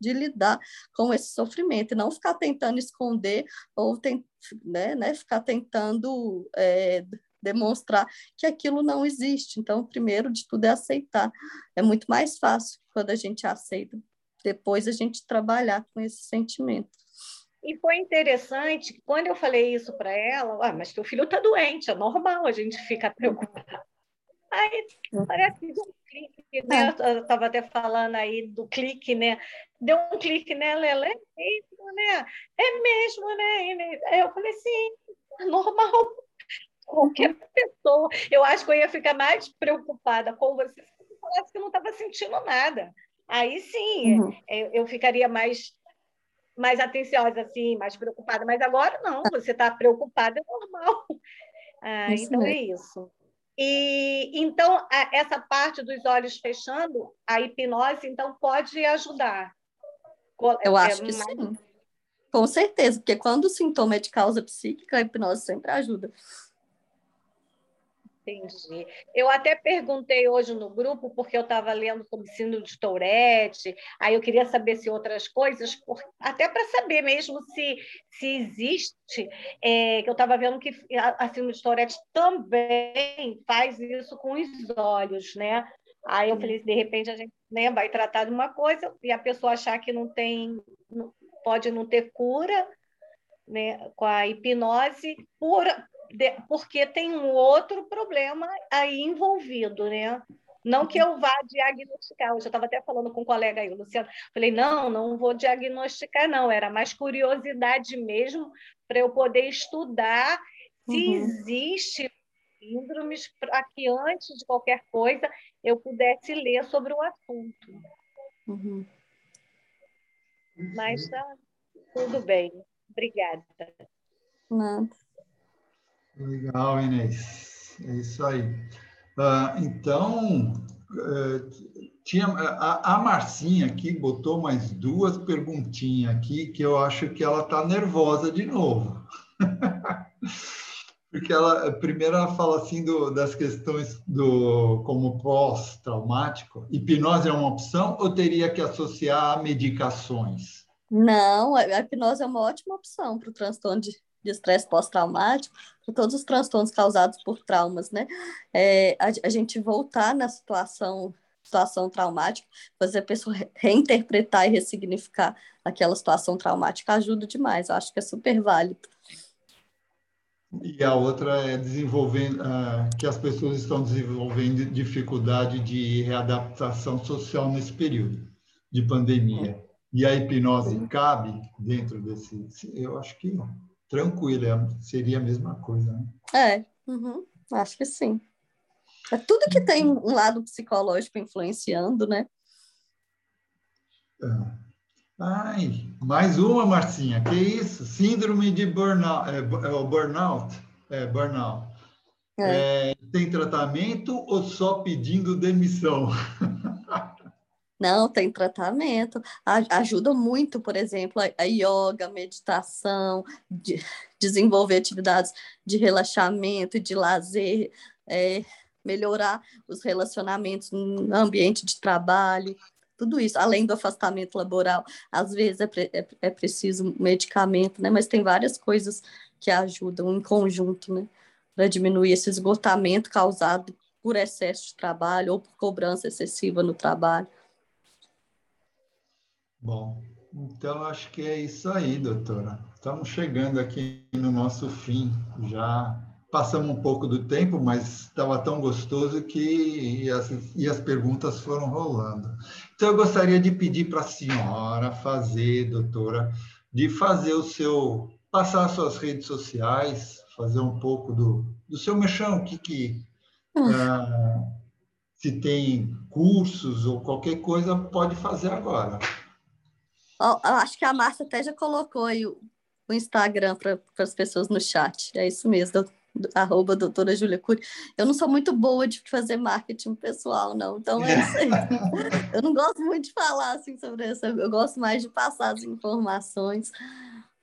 de lidar com esse sofrimento, e não ficar tentando esconder ou tem, né, né, ficar tentando é, demonstrar que aquilo não existe. Então, primeiro de tudo é aceitar. É muito mais fácil quando a gente aceita, depois a gente trabalhar com esse sentimento. E foi interessante, quando eu falei isso para ela, ah, mas teu filho está doente, é normal a gente ficar preocupado. Aí parece que deu um clique, né? É. Eu estava até falando aí do clique, né? Deu um clique nela, ela é mesmo, né? É mesmo, né? Aí eu falei, sim, normal. Qualquer pessoa. Eu acho que eu ia ficar mais preocupada com você se falasse que eu não estava sentindo nada. Aí sim, uhum. eu, eu ficaria mais mais atenciosa, assim, mais preocupada. Mas agora não, você está preocupada, é normal. Ah, então é isso. E então a, essa parte dos olhos fechando, a hipnose então pode ajudar. Eu é, acho que mais... sim. Com certeza, porque quando o sintoma é de causa psíquica, a hipnose sempre ajuda. Entendi. Eu até perguntei hoje no grupo, porque eu estava lendo sobre síndrome de Tourette, aí eu queria saber se outras coisas, por, até para saber mesmo se, se existe, é, que eu estava vendo que a, síndrome de Tourette também faz isso com os olhos, né? Aí eu falei, de repente a gente né, vai tratar de uma coisa e a pessoa achar que não tem, pode não ter cura, né, com a hipnose, por, de, porque tem um outro problema aí envolvido, né? Não que eu vá diagnosticar, hoje eu estava até falando com um colega aí, o Luciano, falei, não, não vou diagnosticar, não, era mais curiosidade mesmo para eu poder estudar se uhum. existe síndromes para que antes de qualquer coisa eu pudesse ler sobre o assunto. Uhum. Mas tá tudo bem. Obrigada. Nada. Legal, Inês. É isso aí. Uh, então, uh, tinha a, a, Marcinha aqui botou mais duas perguntinhas aqui que eu acho que ela está nervosa de novo. Porque ela, primeiro ela fala assim do, das questões do como pós-traumático. Hipnose é uma opção ou teria que associar a medicações? Não, a hipnose é uma ótima opção para o transtorno de estresse pós-traumático, para todos os transtornos causados por traumas, né? É, a, a, gente voltar na situação situação traumática, fazer a pessoa reinterpretar e ressignificar aquela situação traumática ajuda demais. Eu acho que é super válido. E a outra é desenvolvendo uh, que as pessoas estão desenvolvendo dificuldade de readaptação social nesse período de pandemia. E a hipnose cabe dentro desse. Eu acho que tranquilo, é, seria a mesma coisa. Né? É, uhum, acho que sim. É tudo que tem um lado psicológico influenciando, né? É. Ai, mais uma, Marcinha. Que isso? Síndrome de burnout. É, é burnout? É, burnout. É. É, tem tratamento ou só pedindo demissão? Não, tem tratamento. Ajuda muito, por exemplo, a yoga, meditação, de desenvolver atividades de relaxamento e de lazer, é, melhorar os relacionamentos no ambiente de trabalho tudo isso, além do afastamento laboral, às vezes é, pre, é, é, preciso medicamento, né? Mas tem várias coisas que ajudam em conjunto, né? Para diminuir esse esgotamento causado por excesso de trabalho ou por cobrança excessiva no trabalho. Bom, então acho que é isso aí, doutora. Estamos chegando aqui no nosso fim já passamos um pouco do tempo, mas estava tão gostoso que e as, e as perguntas foram rolando. Então, eu gostaria de pedir para a senhora fazer, doutora, de fazer o seu, passar as suas redes sociais, fazer um pouco do, do seu mexão, o que que, ah, se tem cursos ou qualquer coisa, pode fazer agora. Acho que a Márcia até já colocou aí o, o Instagram para as pessoas no chat. É isso mesmo, doutor arroba doutora Júlia Cury. Eu não sou muito boa de fazer marketing pessoal, não. Então é isso aí. eu não gosto muito de falar assim sobre isso. Eu gosto mais de passar as informações.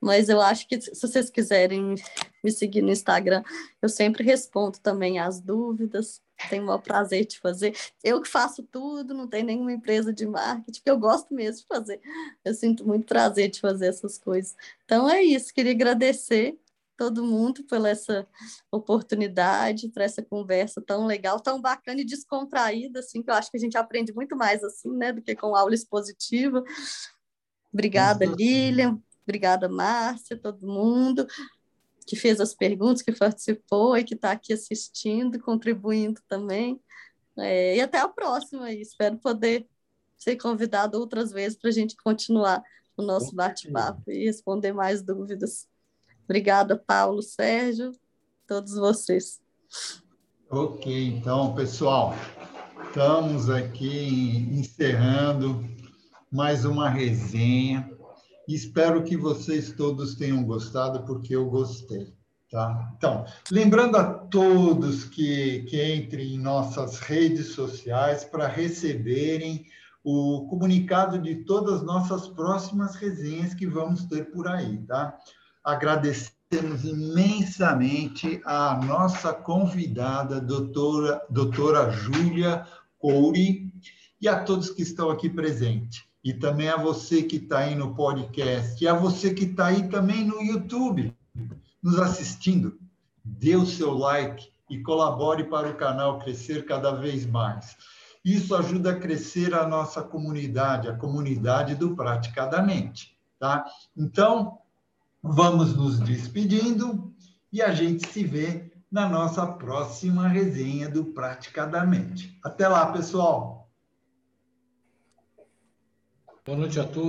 Mas eu acho que se vocês quiserem me seguir no Instagram, eu sempre respondo também as dúvidas. Tenho o maior prazer de fazer. Eu que faço tudo, não tenho nenhuma empresa de marketing, porque eu gosto mesmo de fazer. Eu sinto muito prazer de fazer essas coisas. Então é isso, queria agradecer todo mundo pela essa oportunidade, por essa conversa tão legal, tão bacana e descontraída, assim, que eu acho que a gente aprende muito mais assim, né, do que com aula expositiva. Obrigada, Lilian, obrigada, Márcia, todo mundo que fez as perguntas, que participou e que está aqui assistindo, contribuindo também. É, e até a próxima, espero poder ser convidado outras vezes para a gente continuar o nosso bate-papo e responder mais dúvidas. Obrigada, Paulo, Sérgio, todos vocês. Ok, então, pessoal, estamos aqui encerrando mais uma resenha. Espero que vocês todos tenham gostado, porque eu gostei. Tá? Então, lembrando a todos que, que entrem em nossas redes sociais para receberem o comunicado de todas as nossas próximas resenhas que vamos ter por aí, tá? agradecemos imensamente a nossa convidada, doutora, doutora Júlia Couri, e a todos que estão aqui presentes. E também a você que está aí no podcast, e a você que está aí também no YouTube, nos assistindo. Dê o seu like e colabore para o canal crescer cada vez mais. Isso ajuda a crescer a nossa comunidade, a comunidade do Praticadamente. Tá? Então, Vamos nos despedindo e a gente se vê na nossa próxima resenha do Praticadamente. Até lá, pessoal! Boa noite a todos.